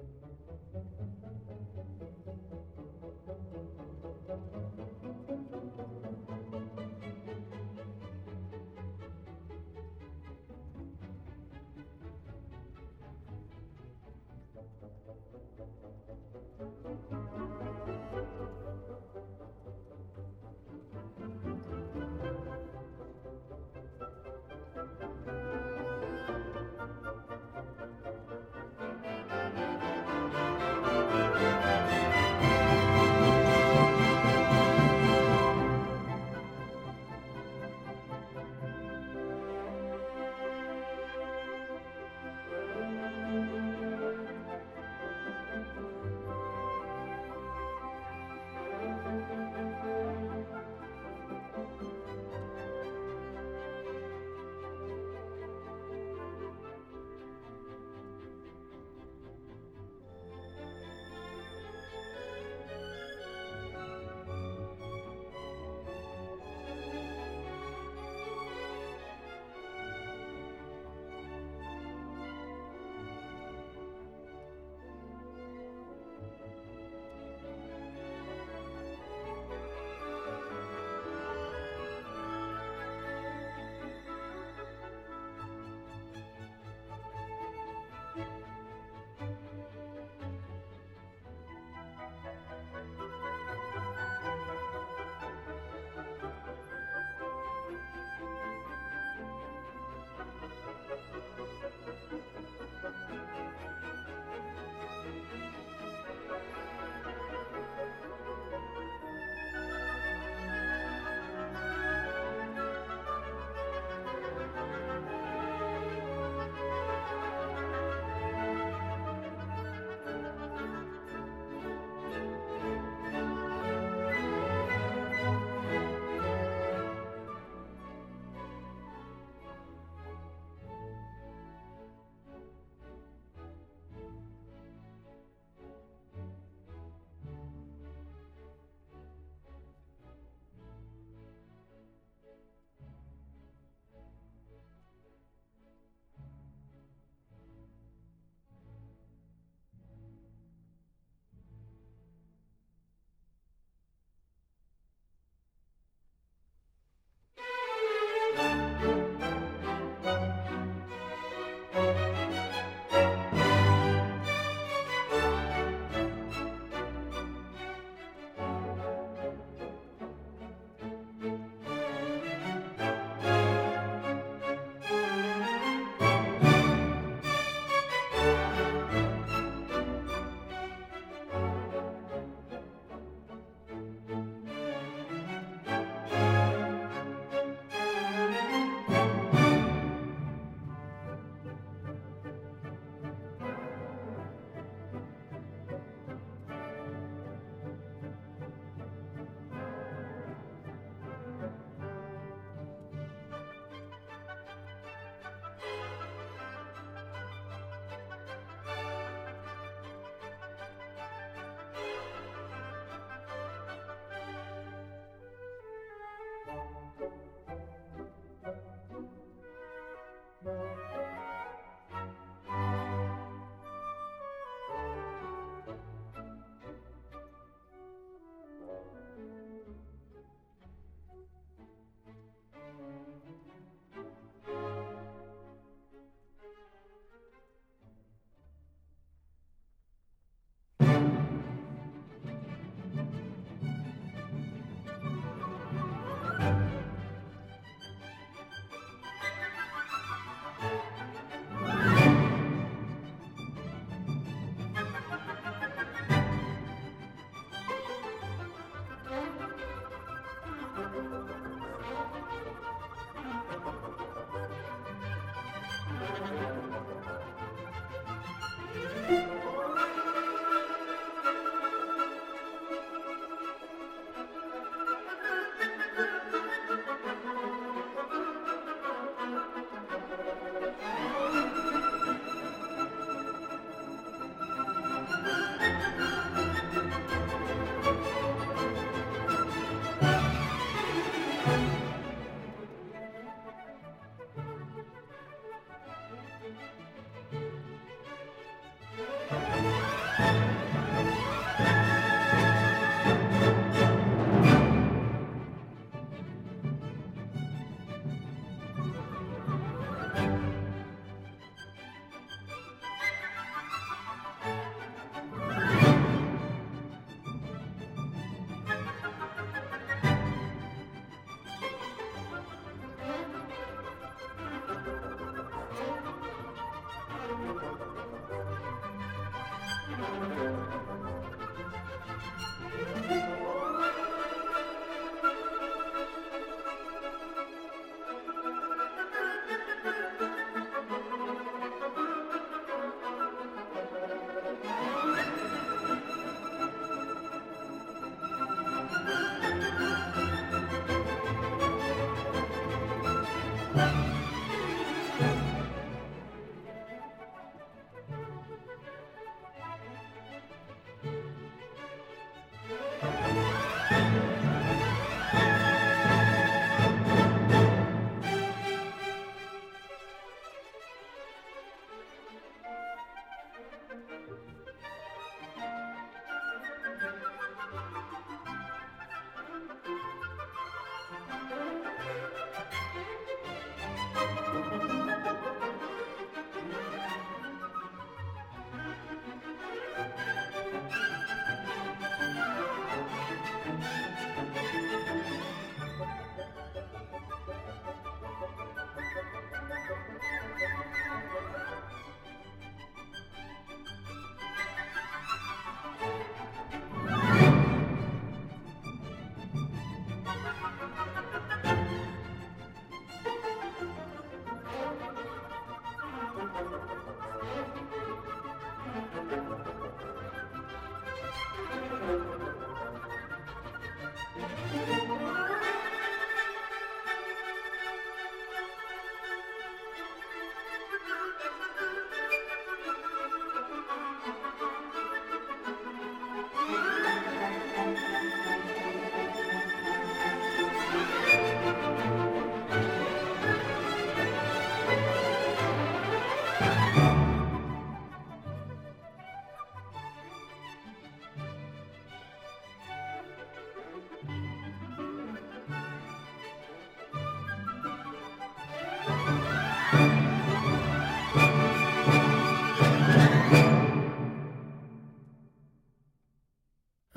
Thank you.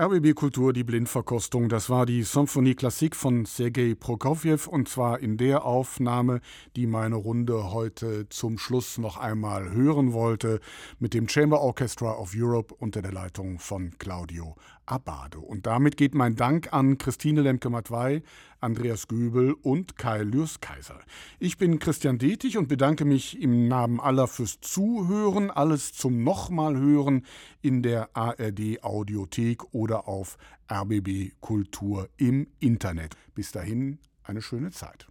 RBB Kultur, die Blindverkostung. Das war die Symphonie Klassik von Sergei Prokofjew und zwar in der Aufnahme, die meine Runde heute zum Schluss noch einmal hören wollte, mit dem Chamber Orchestra of Europe unter der Leitung von Claudio Abade. Und damit geht mein Dank an Christine Lemke-Matwei, Andreas Göbel und Kai Lürs-Kaiser. Ich bin Christian Detig und bedanke mich im Namen aller fürs Zuhören. Alles zum nochmal hören in der ARD Audiothek oder auf RBB Kultur im Internet. Bis dahin eine schöne Zeit.